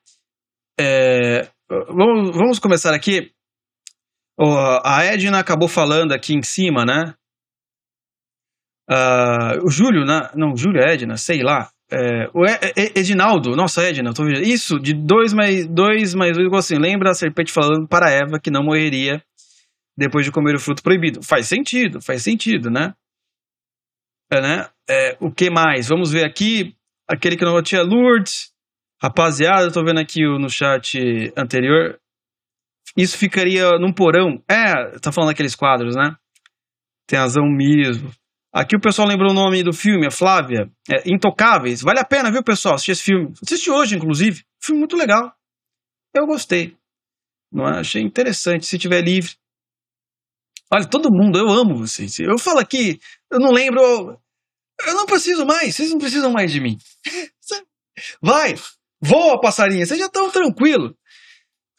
É, vamos, vamos começar aqui. Oh, a Edna acabou falando aqui em cima, né? Uh, o Júlio, né? não, Júlio Edna, sei lá. É, o Edinaldo, nossa, Edna, tô. Isso, de dois mais dois mais dois, assim, lembra a serpente falando para Eva que não morreria depois de comer o fruto proibido. Faz sentido, faz sentido, né? É, né? É, o que mais? Vamos ver aqui. Aquele que não tinha Lourdes. Rapaziada, tô vendo aqui no chat anterior. Isso ficaria num porão. É, tá falando daqueles quadros, né? Tem razão mesmo. Aqui o pessoal lembrou o nome do filme, a Flávia. É, Intocáveis. Vale a pena, viu, pessoal? Assistir esse filme. Assisti hoje, inclusive. Filme muito legal. Eu gostei. Não é? Achei interessante. Se tiver livre. Olha, todo mundo, eu amo vocês. Eu falo aqui, eu não lembro. Eu não preciso mais. Vocês não precisam mais de mim. Vai, Voa, passarinha, vocês já estão tranquilo.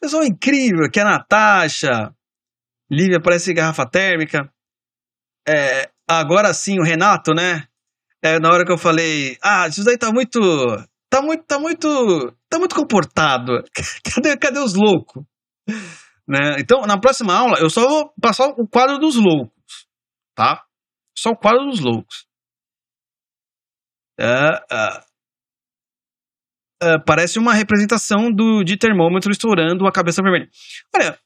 Pessoal incrível, que é a Natasha. Lívia parece garrafa térmica. É, agora sim, o Renato, né? É, na hora que eu falei, ah, isso daí tá muito tá muito, tá muito, tá muito comportado. Cadê, cadê os loucos? Né? Então, na próxima aula, eu só vou passar o quadro dos loucos, tá? Só o quadro dos loucos. É, é, é, parece uma representação do, de termômetro estourando a cabeça vermelha. Olha,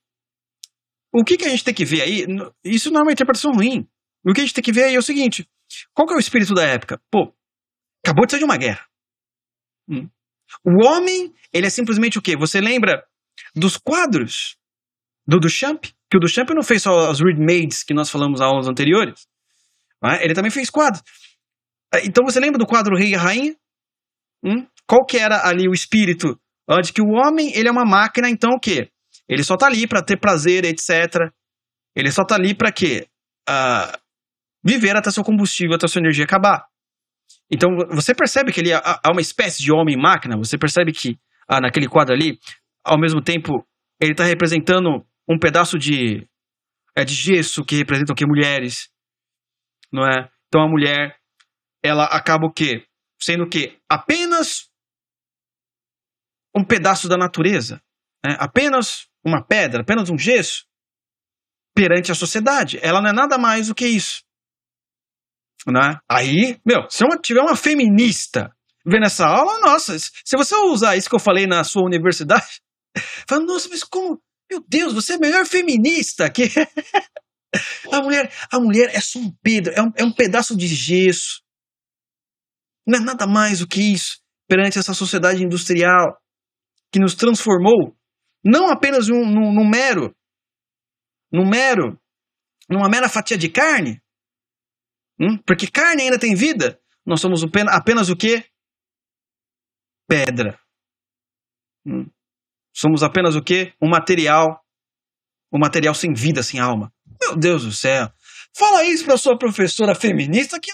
o que, que a gente tem que ver aí? Isso não é uma interpretação ruim. O que a gente tem que ver aí é o seguinte: qual que é o espírito da época? Pô, acabou de sair de uma guerra. Hum. O homem, ele é simplesmente o quê? Você lembra dos quadros do Duchamp? Que o Duchamp não fez só as readmades que nós falamos nas aulas anteriores. É? Ele também fez quadros. É, então você lembra do quadro Rei e Rainha? Hum? Qual que era ali o espírito? De que o homem, ele é uma máquina, então o quê? Ele só tá ali para ter prazer, etc. Ele só tá ali para quê? Uh, viver até seu combustível, até sua energia acabar. Então você percebe que ele há uma espécie de homem-máquina, você percebe que ah, naquele quadro ali, ao mesmo tempo, ele está representando um pedaço de, é, de gesso que representam que mulheres, não é? Então a mulher, ela acaba o quê? Sendo o quê? Apenas um pedaço da natureza, né? apenas uma pedra, apenas um gesso perante a sociedade. Ela não é nada mais do que isso. Né? Aí, meu, se tiver uma feminista vendo essa aula, nossa, se você usar isso que eu falei na sua universidade, fala, nossa, mas como, meu Deus, você é melhor feminista que a mulher, a mulher é só um é um, é um pedaço de gesso. Não é nada mais do que isso perante essa sociedade industrial que nos transformou não apenas num, num, num mero, num mero, numa mera fatia de carne, Hum? Porque carne ainda tem vida. Nós somos apenas o que? Pedra. Hum? Somos apenas o que? Um material. Um material sem vida, sem alma. Meu Deus do céu. Fala isso para sua professora feminista que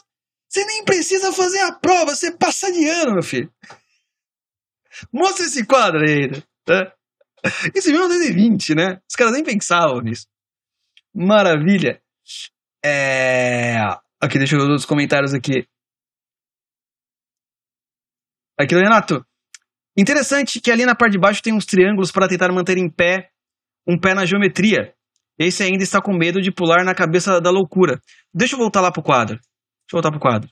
você nem precisa fazer a prova, você passa de ano, meu filho. Mostra esse quadro aí. Né? Isso é 1920, né? Os caras nem pensavam nisso. Maravilha. É... Aqui, deixa eu ver os comentários aqui. Aqui, Renato. Interessante que ali na parte de baixo tem uns triângulos para tentar manter em pé um pé na geometria. Esse ainda está com medo de pular na cabeça da loucura. Deixa eu voltar lá pro quadro. Deixa eu voltar pro quadro.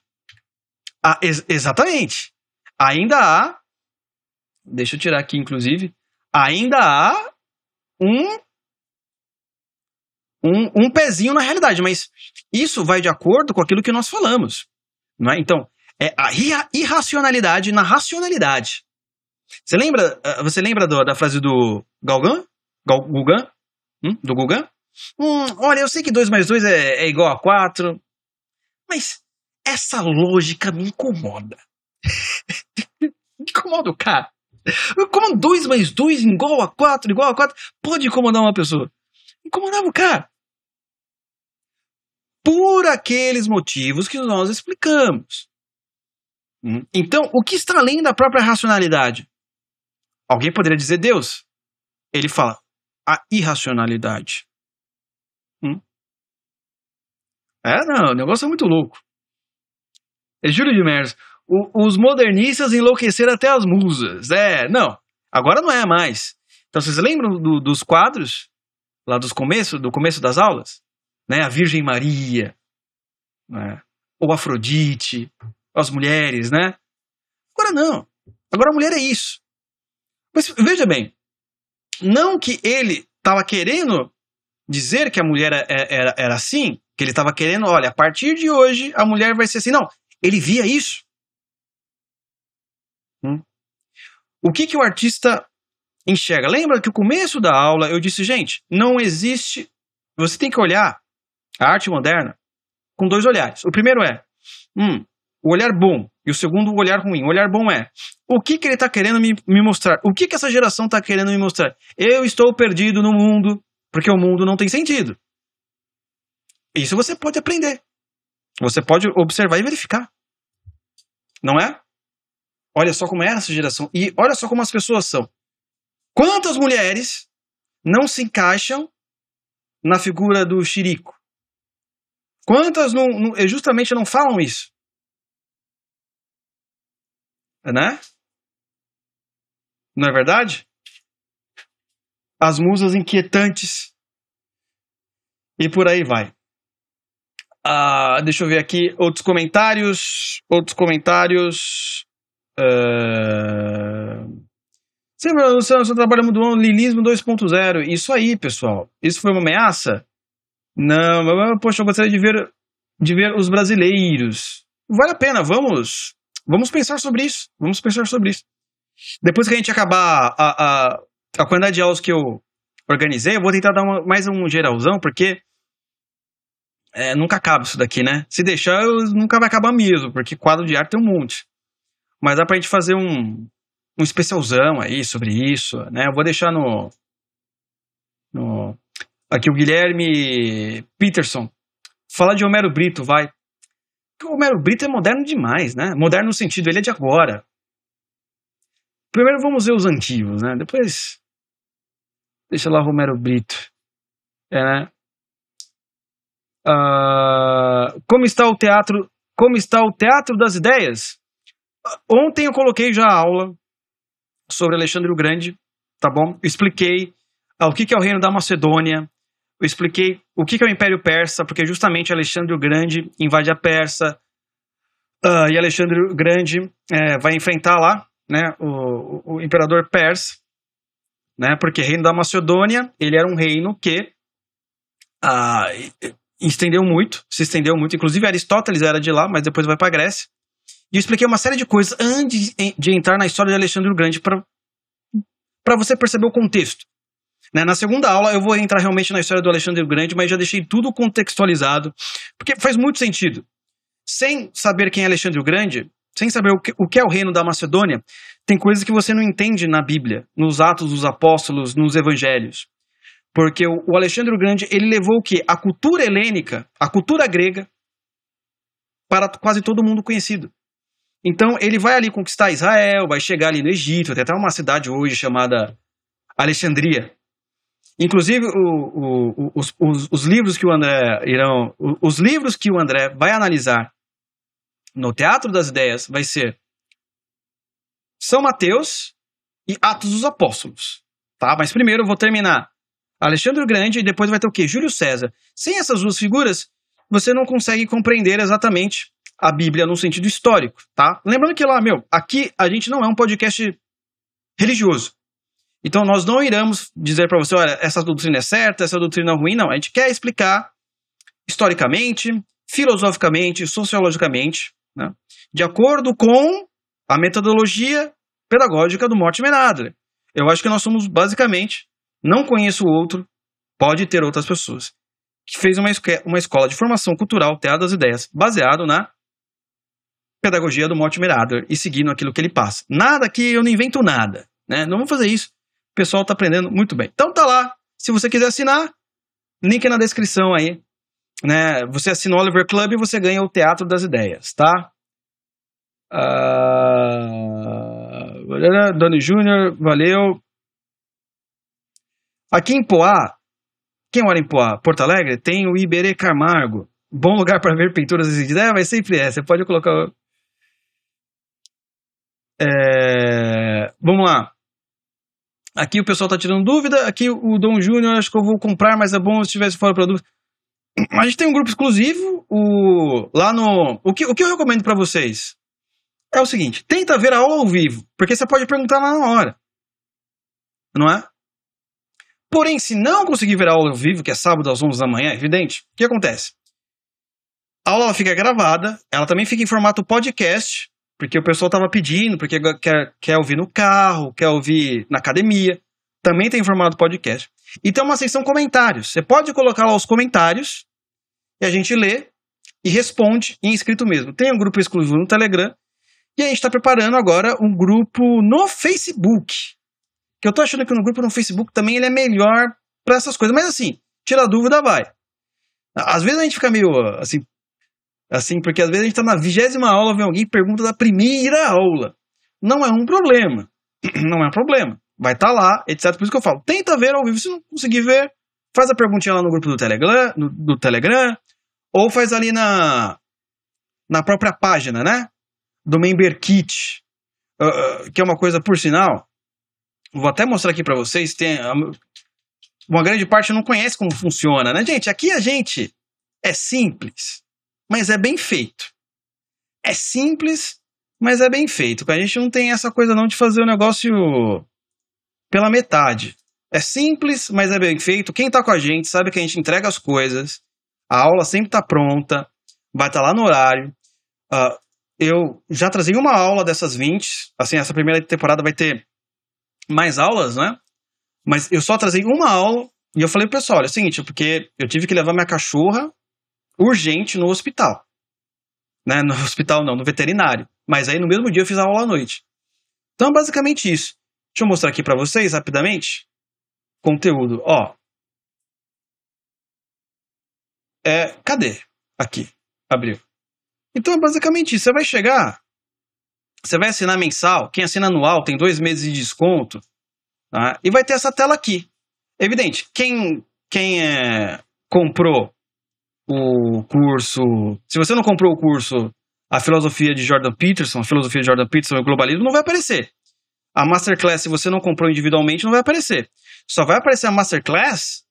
Ah, ex exatamente. Ainda há. Deixa eu tirar aqui, inclusive. Ainda há um um, um pezinho na realidade, mas isso vai de acordo com aquilo que nós falamos. Não é? Então, é a irracionalidade na racionalidade. Você lembra, eh, você lembra do, da frase do Galgan? Gugan? Hum? Do Gugan? Hum, olha, eu sei que 2 mais 2 é, é, igual a 4, mas essa lógica me incomoda. me incomoda o cara. Como 2 mais 2 igual a 4, igual a 4, pode incomodar uma pessoa. Incomodava o cara por aqueles motivos que nós explicamos. Hum? Então, o que está além da própria racionalidade? Alguém poderia dizer Deus. Ele fala a irracionalidade. Hum? É, não, o negócio é muito louco. É Júlio de Mers. os modernistas enlouqueceram até as musas. É, não. Agora não é mais. Então, vocês lembram do, dos quadros lá dos começo, do começo das aulas? né? A Virgem Maria, né? ou Afrodite, as mulheres, né? Agora não. Agora a mulher é isso. Mas veja bem, não que ele estava querendo dizer que a mulher era, é, era, era assim, que ele estava querendo, olha, a partir de hoje a mulher vai ser assim. Não, ele via isso. Hum? O que, que o artista enxerga? Lembra que o começo da aula eu disse, gente, não existe. Você tem que olhar a arte moderna com dois olhares. O primeiro é hum, o olhar bom e o segundo o olhar ruim. O olhar bom é o que, que ele está querendo me, me, mostrar? O que, que essa geração está querendo me mostrar? Eu estou perdido no mundo porque o mundo não tem sentido. Isso você pode aprender. Você pode observar e verificar. Não é? Olha só como é essa geração. E olha só como as pessoas são. Quantas mulheres não se encaixam na figura do Chirico? Quantas não, não, justamente não falam isso? Né? não é verdade? As musas inquietantes. E por aí vai. Uh, deixa eu ver aqui outros comentários. Outros comentários. Uh... Sim, o seu, trabalho mudou lilismo 2.0. Isso aí, pessoal. Isso foi uma ameaça? Não, poxa, eu gostaria de ver, de ver os brasileiros. Vale a pena, vamos. Vamos pensar sobre isso. Vamos pensar sobre isso. Depois que a gente acabar a, a, a quantidade de aulas que eu organizei, eu vou tentar dar uma, mais um geralzão, porque é, nunca acaba isso daqui, né? Se deixar, eu, nunca vai acabar mesmo, porque quadro de arte tem um monte. Mas dá pra gente fazer um, um especialzão aí sobre isso, né? Eu vou deixar no, no aqui o Guilherme Peterson fala de Homero Brito, vai. O Homero Brito é moderno demais, né? Moderno no sentido, ele é de agora. Primeiro vamos ver os antigos, né? Depois deixa lá Romero Brito. É, né? Uh, como está o teatro? Como está o teatro das ideias? Ontem eu coloquei já a aula sobre Alexandre o Grande, tá bom? expliquei uh, o que, é o reino da Macedônia, eu expliquei o que, é o Império Persa, porque justamente Alexandre o Grande invade a Persa uh, e Alexandre o Grande é, vai enfrentar lá, né, o, o imperador persa, né, porque reino da Macedônia ele era um reino que estendeu muito, se estendeu muito. Inclusive Aristóteles era de lá, mas depois vai para a Grécia. E eu expliquei uma série de coisas antes de entrar na história de Alexandre o Grande para você perceber o contexto. Né? Na segunda aula eu vou entrar realmente na história do Alexandre o Grande, mas já deixei tudo contextualizado, porque faz muito sentido. Sem saber quem é Alexandre o Grande, sem saber o que, o que é o reino da Macedônia, tem coisas que você não entende na Bíblia, nos Atos dos Apóstolos, nos Evangelhos. Porque o Alexandre o Grande, ele levou o quê? A cultura helênica, a cultura grega, para quase todo mundo conhecido. Então, ele vai ali conquistar Israel, vai chegar ali no Egito, tem até uma cidade hoje chamada Alexandria. Inclusive, o, o, os, os, os, livros que o André irão. Os livros que o André vai analisar no Teatro das Ideias vai ser São Mateus e Atos dos Apóstolos. Tá? Mas primeiro eu vou terminar Alexandre o Grande e depois vai ter o quê? Júlio César. Sem essas duas figuras, você não consegue compreender exatamente a Bíblia no sentido histórico, tá? Lembrando que lá, meu, aqui a gente não é um podcast religioso. Então nós não iremos dizer para você, olha, essa doutrina é certa, essa doutrina é ruim, não. A gente quer explicar historicamente, filosoficamente, sociologicamente, né? de acordo com a metodologia pedagógica do Mortimer Adler. Eu acho que nós somos basicamente não conheço outro, pode ter outras pessoas, que fez uma, uma escola de formação cultural, Teatro das Ideias, baseado na pedagogia do Mortimer Adler e seguindo aquilo que ele passa. Nada que eu não invento nada, né? Não vou fazer isso. O pessoal está aprendendo muito bem. Então tá lá. Se você quiser assinar, link na descrição aí. Né? Você assina o Oliver Club e você ganha o Teatro das Ideias, tá? Uh... Doni Júnior, valeu. Aqui em Poá, quem mora em Poá? Porto Alegre? Tem o Iberê Camargo. Bom lugar para ver pinturas e é, mas sempre é. Você pode colocar. É... Vamos lá. Aqui o pessoal está tirando dúvida. Aqui o Dom Júnior, acho que eu vou comprar, mas é bom se tivesse fora o produto. A gente tem um grupo exclusivo o, lá no. O que, o que eu recomendo para vocês é o seguinte: tenta ver a aula ao vivo, porque você pode perguntar lá na hora. Não é? Porém, se não conseguir ver a aula ao vivo, que é sábado às 11 da manhã, é evidente, o que acontece? A aula fica gravada, ela também fica em formato podcast, porque o pessoal estava pedindo, porque quer, quer ouvir no carro, quer ouvir na academia. Também tem em formato podcast. E tem uma seção comentários. Você pode colocar lá os comentários e a gente lê e responde em escrito mesmo. Tem um grupo exclusivo no Telegram e a gente está preparando agora um grupo no Facebook que eu tô achando que no grupo no Facebook também ele é melhor para essas coisas. Mas assim, tira a dúvida, vai. Às vezes a gente fica meio assim, assim, porque às vezes a gente tá na vigésima aula, vem alguém e pergunta da primeira aula. Não é um problema. Não é um problema. Vai estar tá lá, etc. Por isso que eu falo, tenta ver ao vivo. Se não conseguir ver, faz a perguntinha lá no grupo do Telegram, no, do Telegram ou faz ali na, na própria página, né? Do Member Kit, uh, que é uma coisa, por sinal, vou até mostrar aqui para vocês, tem uma grande parte não conhece como funciona, né, gente? Aqui a gente é simples, mas é bem feito. É simples, mas é bem feito. A gente não tem essa coisa não de fazer o negócio pela metade. É simples, mas é bem feito. Quem tá com a gente sabe que a gente entrega as coisas. A aula sempre tá pronta, vai estar tá lá no horário. Uh, eu já trazei uma aula dessas 20. Assim, essa primeira temporada vai ter mais aulas, né? Mas eu só trazei uma aula e eu falei pro pessoal: olha, é o seguinte, porque eu tive que levar minha cachorra urgente no hospital. Né? No hospital não, no veterinário. Mas aí no mesmo dia eu fiz a aula à noite. Então, basicamente isso. Deixa eu mostrar aqui para vocês rapidamente. Conteúdo, ó. É, cadê? Aqui. Abriu. Então é basicamente isso. Você vai chegar, você vai assinar mensal. Quem assina anual tem dois meses de desconto. Tá? E vai ter essa tela aqui. Evidente, quem, quem é, comprou o curso. Se você não comprou o curso A Filosofia de Jordan Peterson, a Filosofia de Jordan Peterson e o Globalismo, não vai aparecer. A Masterclass, se você não comprou individualmente, não vai aparecer. Só vai aparecer a Masterclass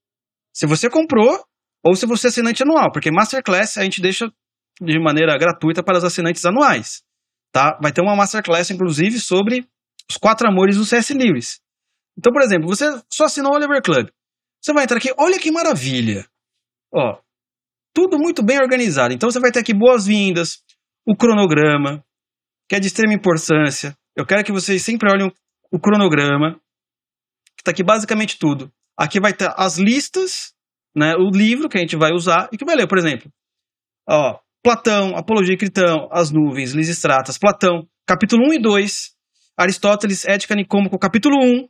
se você comprou ou se você é assinante anual, porque Masterclass a gente deixa de maneira gratuita para os assinantes anuais. Tá? Vai ter uma Masterclass, inclusive, sobre os quatro amores do C.S. Lewis. Então, por exemplo, você só assinou o Oliver Club. Você vai entrar aqui, olha que maravilha. Ó, tudo muito bem organizado. Então você vai ter aqui boas-vindas, o cronograma, que é de extrema importância. Eu quero que vocês sempre olhem o cronograma, que está aqui basicamente tudo. Aqui vai ter as listas, né, o livro que a gente vai usar e que vai ler, por exemplo. Ó, Platão, Apologia e Critão, As Nuvens, Lisistratas, Platão, capítulo 1 e 2, Aristóteles, Ética Nicômaco, capítulo 1,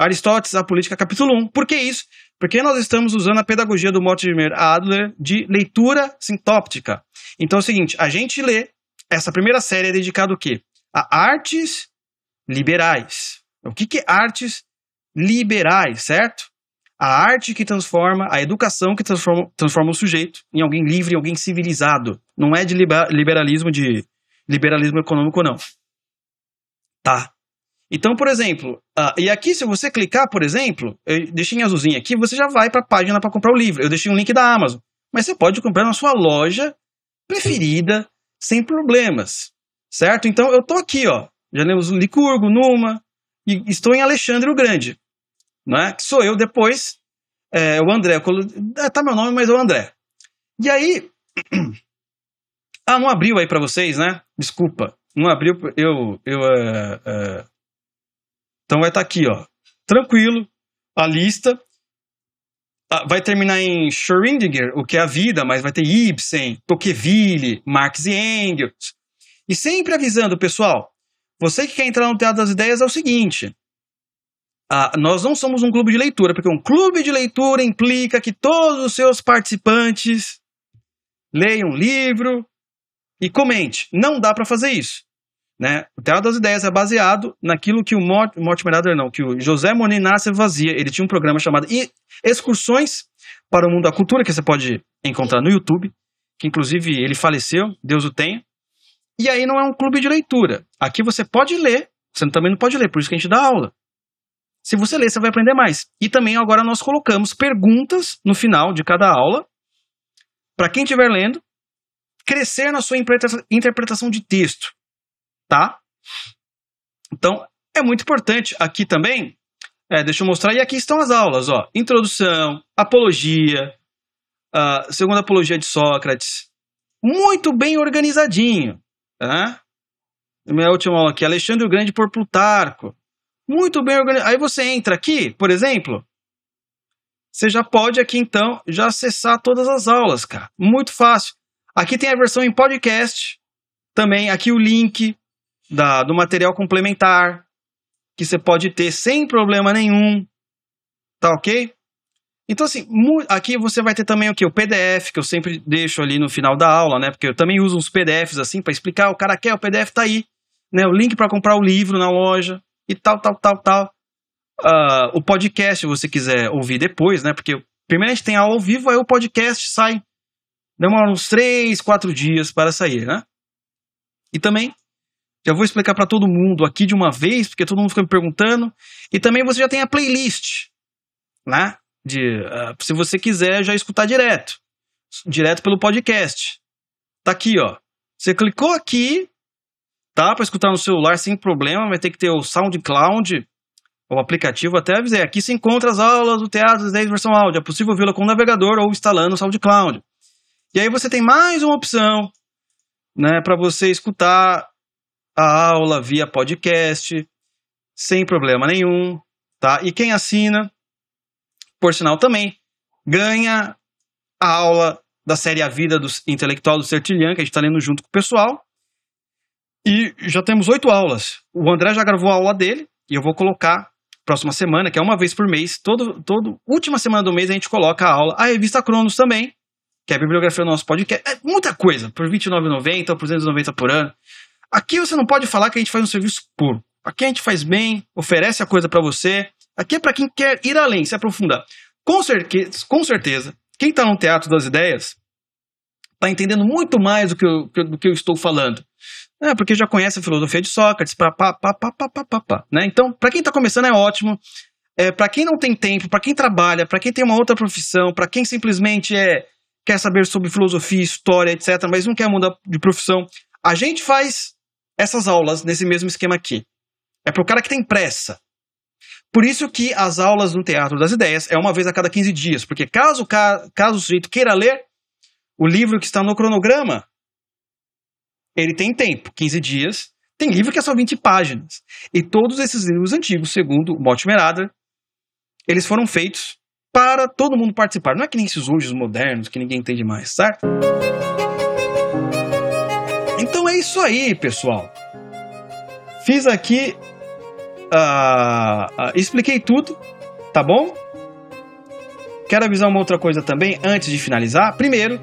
Aristóteles, a Política, capítulo 1. Por que isso? Porque nós estamos usando a pedagogia do Mortimer Adler de leitura sintóptica. Então é o seguinte, a gente lê, essa primeira série é dedicada quê? A artes liberais. O que, que é artes liberais, certo? A arte que transforma, a educação que transforma, transforma o sujeito em alguém livre, em alguém civilizado. Não é de liberalismo de liberalismo econômico, não. Tá? Então, por exemplo, uh, e aqui se você clicar, por exemplo, eu deixei em azulzinho aqui, você já vai para a página para comprar o livro. Eu deixei um link da Amazon, mas você pode comprar na sua loja preferida sem problemas, certo? Então eu tô aqui, ó, já lemos Licurgo, Numa, e estou em Alexandre o Grande, não é? Que sou eu depois, é, o André, é, tá meu nome, mas é o André. E aí, ah, não abriu aí para vocês, né? Desculpa, não abriu, eu, eu, uh, uh, então vai estar tá aqui, ó, tranquilo, a lista. Ah, vai terminar em Schrödinger, o que é a vida, mas vai ter Ibsen, Tocqueville, Marx e Engels. E sempre avisando, pessoal, você que quer entrar no Teatro das Ideias é o seguinte: ah, nós não somos um clube de leitura, porque um clube de leitura implica que todos os seus participantes leiam um livro e comente. Não dá para fazer isso. Né? O Teatro das Ideias é baseado naquilo que o Mortimer Adler, não, que o José Moninácio fazia. Ele tinha um programa chamado Excursões para o Mundo da Cultura, que você pode encontrar no YouTube, que inclusive ele faleceu, Deus o tenha. E aí não é um clube de leitura. Aqui você pode ler, você também não pode ler, por isso que a gente dá aula. Se você ler, você vai aprender mais. E também agora nós colocamos perguntas no final de cada aula, para quem estiver lendo, crescer na sua interpretação de texto tá? Então, é muito importante aqui também, é, deixa eu mostrar, e aqui estão as aulas, ó, introdução, apologia, uh, segunda apologia de Sócrates, muito bem organizadinho, tá? Minha última aula aqui, Alexandre o Grande por Plutarco, muito bem organizado. Aí você entra aqui, por exemplo, você já pode aqui então já acessar todas as aulas, cara. Muito fácil. Aqui tem a versão em podcast, também aqui o link, da, do material complementar que você pode ter sem problema nenhum, tá ok? Então, assim, aqui você vai ter também o que? O PDF, que eu sempre deixo ali no final da aula, né? Porque eu também uso uns PDFs assim para explicar. O cara quer, o PDF tá aí, né? O link para comprar o livro na loja e tal, tal, tal, tal. Uh, o podcast, se você quiser ouvir depois, né? Porque primeiro a gente tem aula ao vivo, aí o podcast sai. Demora uns 3, 4 dias para sair, né? E também Já vou explicar para todo mundo aqui de uma vez, porque todo mundo fica me perguntando. E também você já tem a playlist, né? De, uh, se você quiser já escutar direto, direto pelo podcast. Tá aqui, ó. Você clicou aqui, tá? Para escutar no celular sem problema, vai ter que ter o SoundCloud, o aplicativo até avisei. Aqui se encontra as aulas do Teatro 10 versão áudio. É possível vê-la com o navegador ou instalando o SoundCloud. E aí você tem mais uma opção, né, para você escutar a aula via podcast, sem problema nenhum, tá? E quem assina, por sinal também, ganha a aula da série A Vida do Intelectual do Sertilian, que a gente está lendo junto com o pessoal. E já temos oito aulas. O André já gravou a aula dele, e eu vou colocar próxima semana, que é uma vez por mês. Todo, todo última semana do mês a gente coloca a aula. A revista Cronos também, que é a bibliografia do nosso podcast. É muita coisa, por R$29,90 ou por R$290 por ano. Aqui você não pode falar que a gente faz um serviço puro. Aqui a gente faz bem, oferece a coisa para você. Aqui é para quem quer ir além, se aprofundar. Com certeza, com certeza quem está no Teatro das Ideias está entendendo muito mais do que eu, do que eu estou falando. É, porque já conhece a filosofia de Sócrates, pá, pá, pá, pá, pá, pá, pá, pá né? Então, para quem está começando é ótimo. É, para quem não tem tempo, para quem trabalha, para quem tem uma outra profissão, para quem simplesmente é quer saber sobre filosofia, história, etc., mas não quer mudar de profissão, a gente faz essas aulas nesse mesmo esquema aqui. É para o cara que tem pressa. Por isso que as aulas no Teatro das Ideias é uma vez a cada 15 dias, porque caso, caso o sujeito queira ler o livro que está no cronograma, ele tem tempo, 15 dias. Tem livro que é só 20 páginas. E todos esses livros antigos, segundo Mortimer Adler, eles foram feitos para todo mundo participar. Não é que nem esses hoje modernos, que ninguém entende mais, certo? É isso aí, pessoal. Fiz aqui. Uh, uh, expliquei tudo, tá bom? Quero avisar uma outra coisa também antes de finalizar. Primeiro,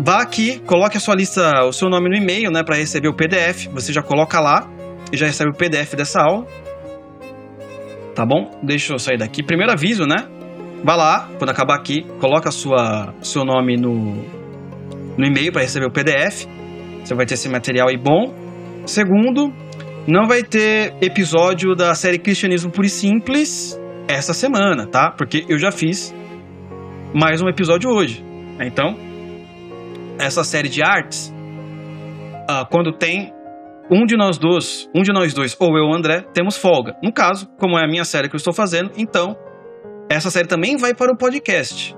Vá aqui, coloque a sua lista, o seu nome no e-mail, né, para receber o PDF. Você já coloca lá e já recebe o PDF dessa aula. Tá bom? Deixa eu sair daqui. Primeiro aviso, né? Vá lá, quando acabar aqui, coloca a sua seu nome no no e-mail para receber o PDF. Você vai ter esse material aí bom. Segundo, não vai ter episódio da série Cristianismo Puro e Simples essa semana, tá? Porque eu já fiz mais um episódio hoje. Então, essa série de artes, uh, quando tem um de nós dois, um de nós dois, ou eu ou André, temos folga. No caso, como é a minha série que eu estou fazendo, então essa série também vai para o podcast,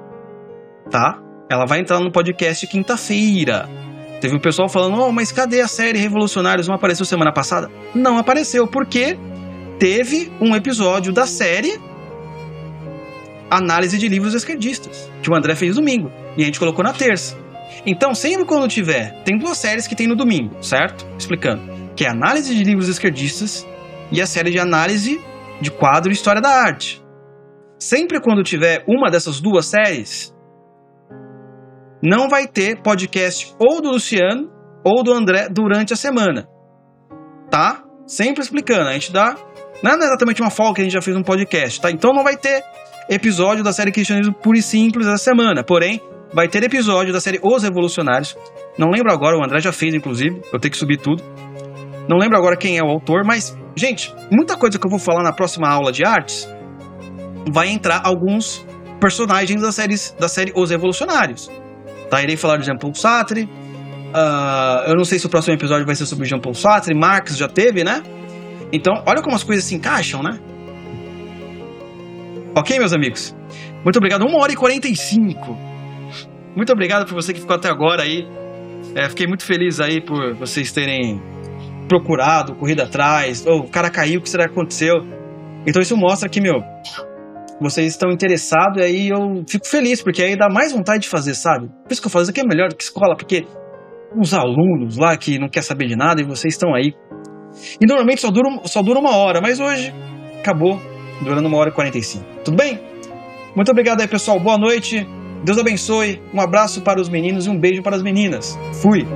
tá? Ela vai entrar no podcast quinta-feira. Teve um pessoal falando, oh, mas cadê a série Revolucionários? Não apareceu semana passada? Não apareceu, porque teve um episódio da série Análise de Livros Esquerdistas, que o André fez domingo, e a gente colocou na terça. Então, sempre quando tiver, tem duas séries que tem no domingo, certo? Explicando. Que é análise de livros esquerdistas e a série de análise de quadro e história da arte. Sempre quando tiver uma dessas duas séries, não vai ter podcast ou do Luciano ou do André durante a semana. Tá? Sempre explicando. A gente dá. Não é exatamente uma folga que a gente já fez um podcast, tá? Então não vai ter episódio da série Cristianismo Puro e Simples essa semana. Porém, vai ter episódio da série Os Revolucionários. Não lembro agora, o André já fez, inclusive. Eu tenho que subir tudo. Não lembro agora quem é o autor, mas, gente, muita coisa que eu vou falar na próxima aula de artes vai entrar alguns personagens da série, da série Os Revolucionários. Tá? Irei falar de Jean-Paul Sartre. Uh, eu não sei se o próximo episódio vai ser sobre Jean-Paul Sartre. Marx já teve, né? Então, olha como as coisas se encaixam, né? Ok, meus amigos? Muito obrigado. 1 hora e 45. Muito obrigado por você que ficou até agora aí. É, fiquei muito feliz aí por vocês terem procurado, corrido atrás. Oh, o cara caiu, o que será que aconteceu? Então isso mostra que, meu, vocês estão interessados e aí eu fico feliz, porque aí dá mais vontade de fazer, sabe? Por isso que eu falo, isso aqui é melhor do que escola, porque uns alunos lá que não quer saber de nada e vocês estão aí. E normalmente só dura, só dura uma hora, mas hoje acabou durando uma hora e 45. Tudo bem? Muito obrigado aí, pessoal. Boa noite. Deus abençoe, um abraço para os meninos e um beijo para as meninas. Fui!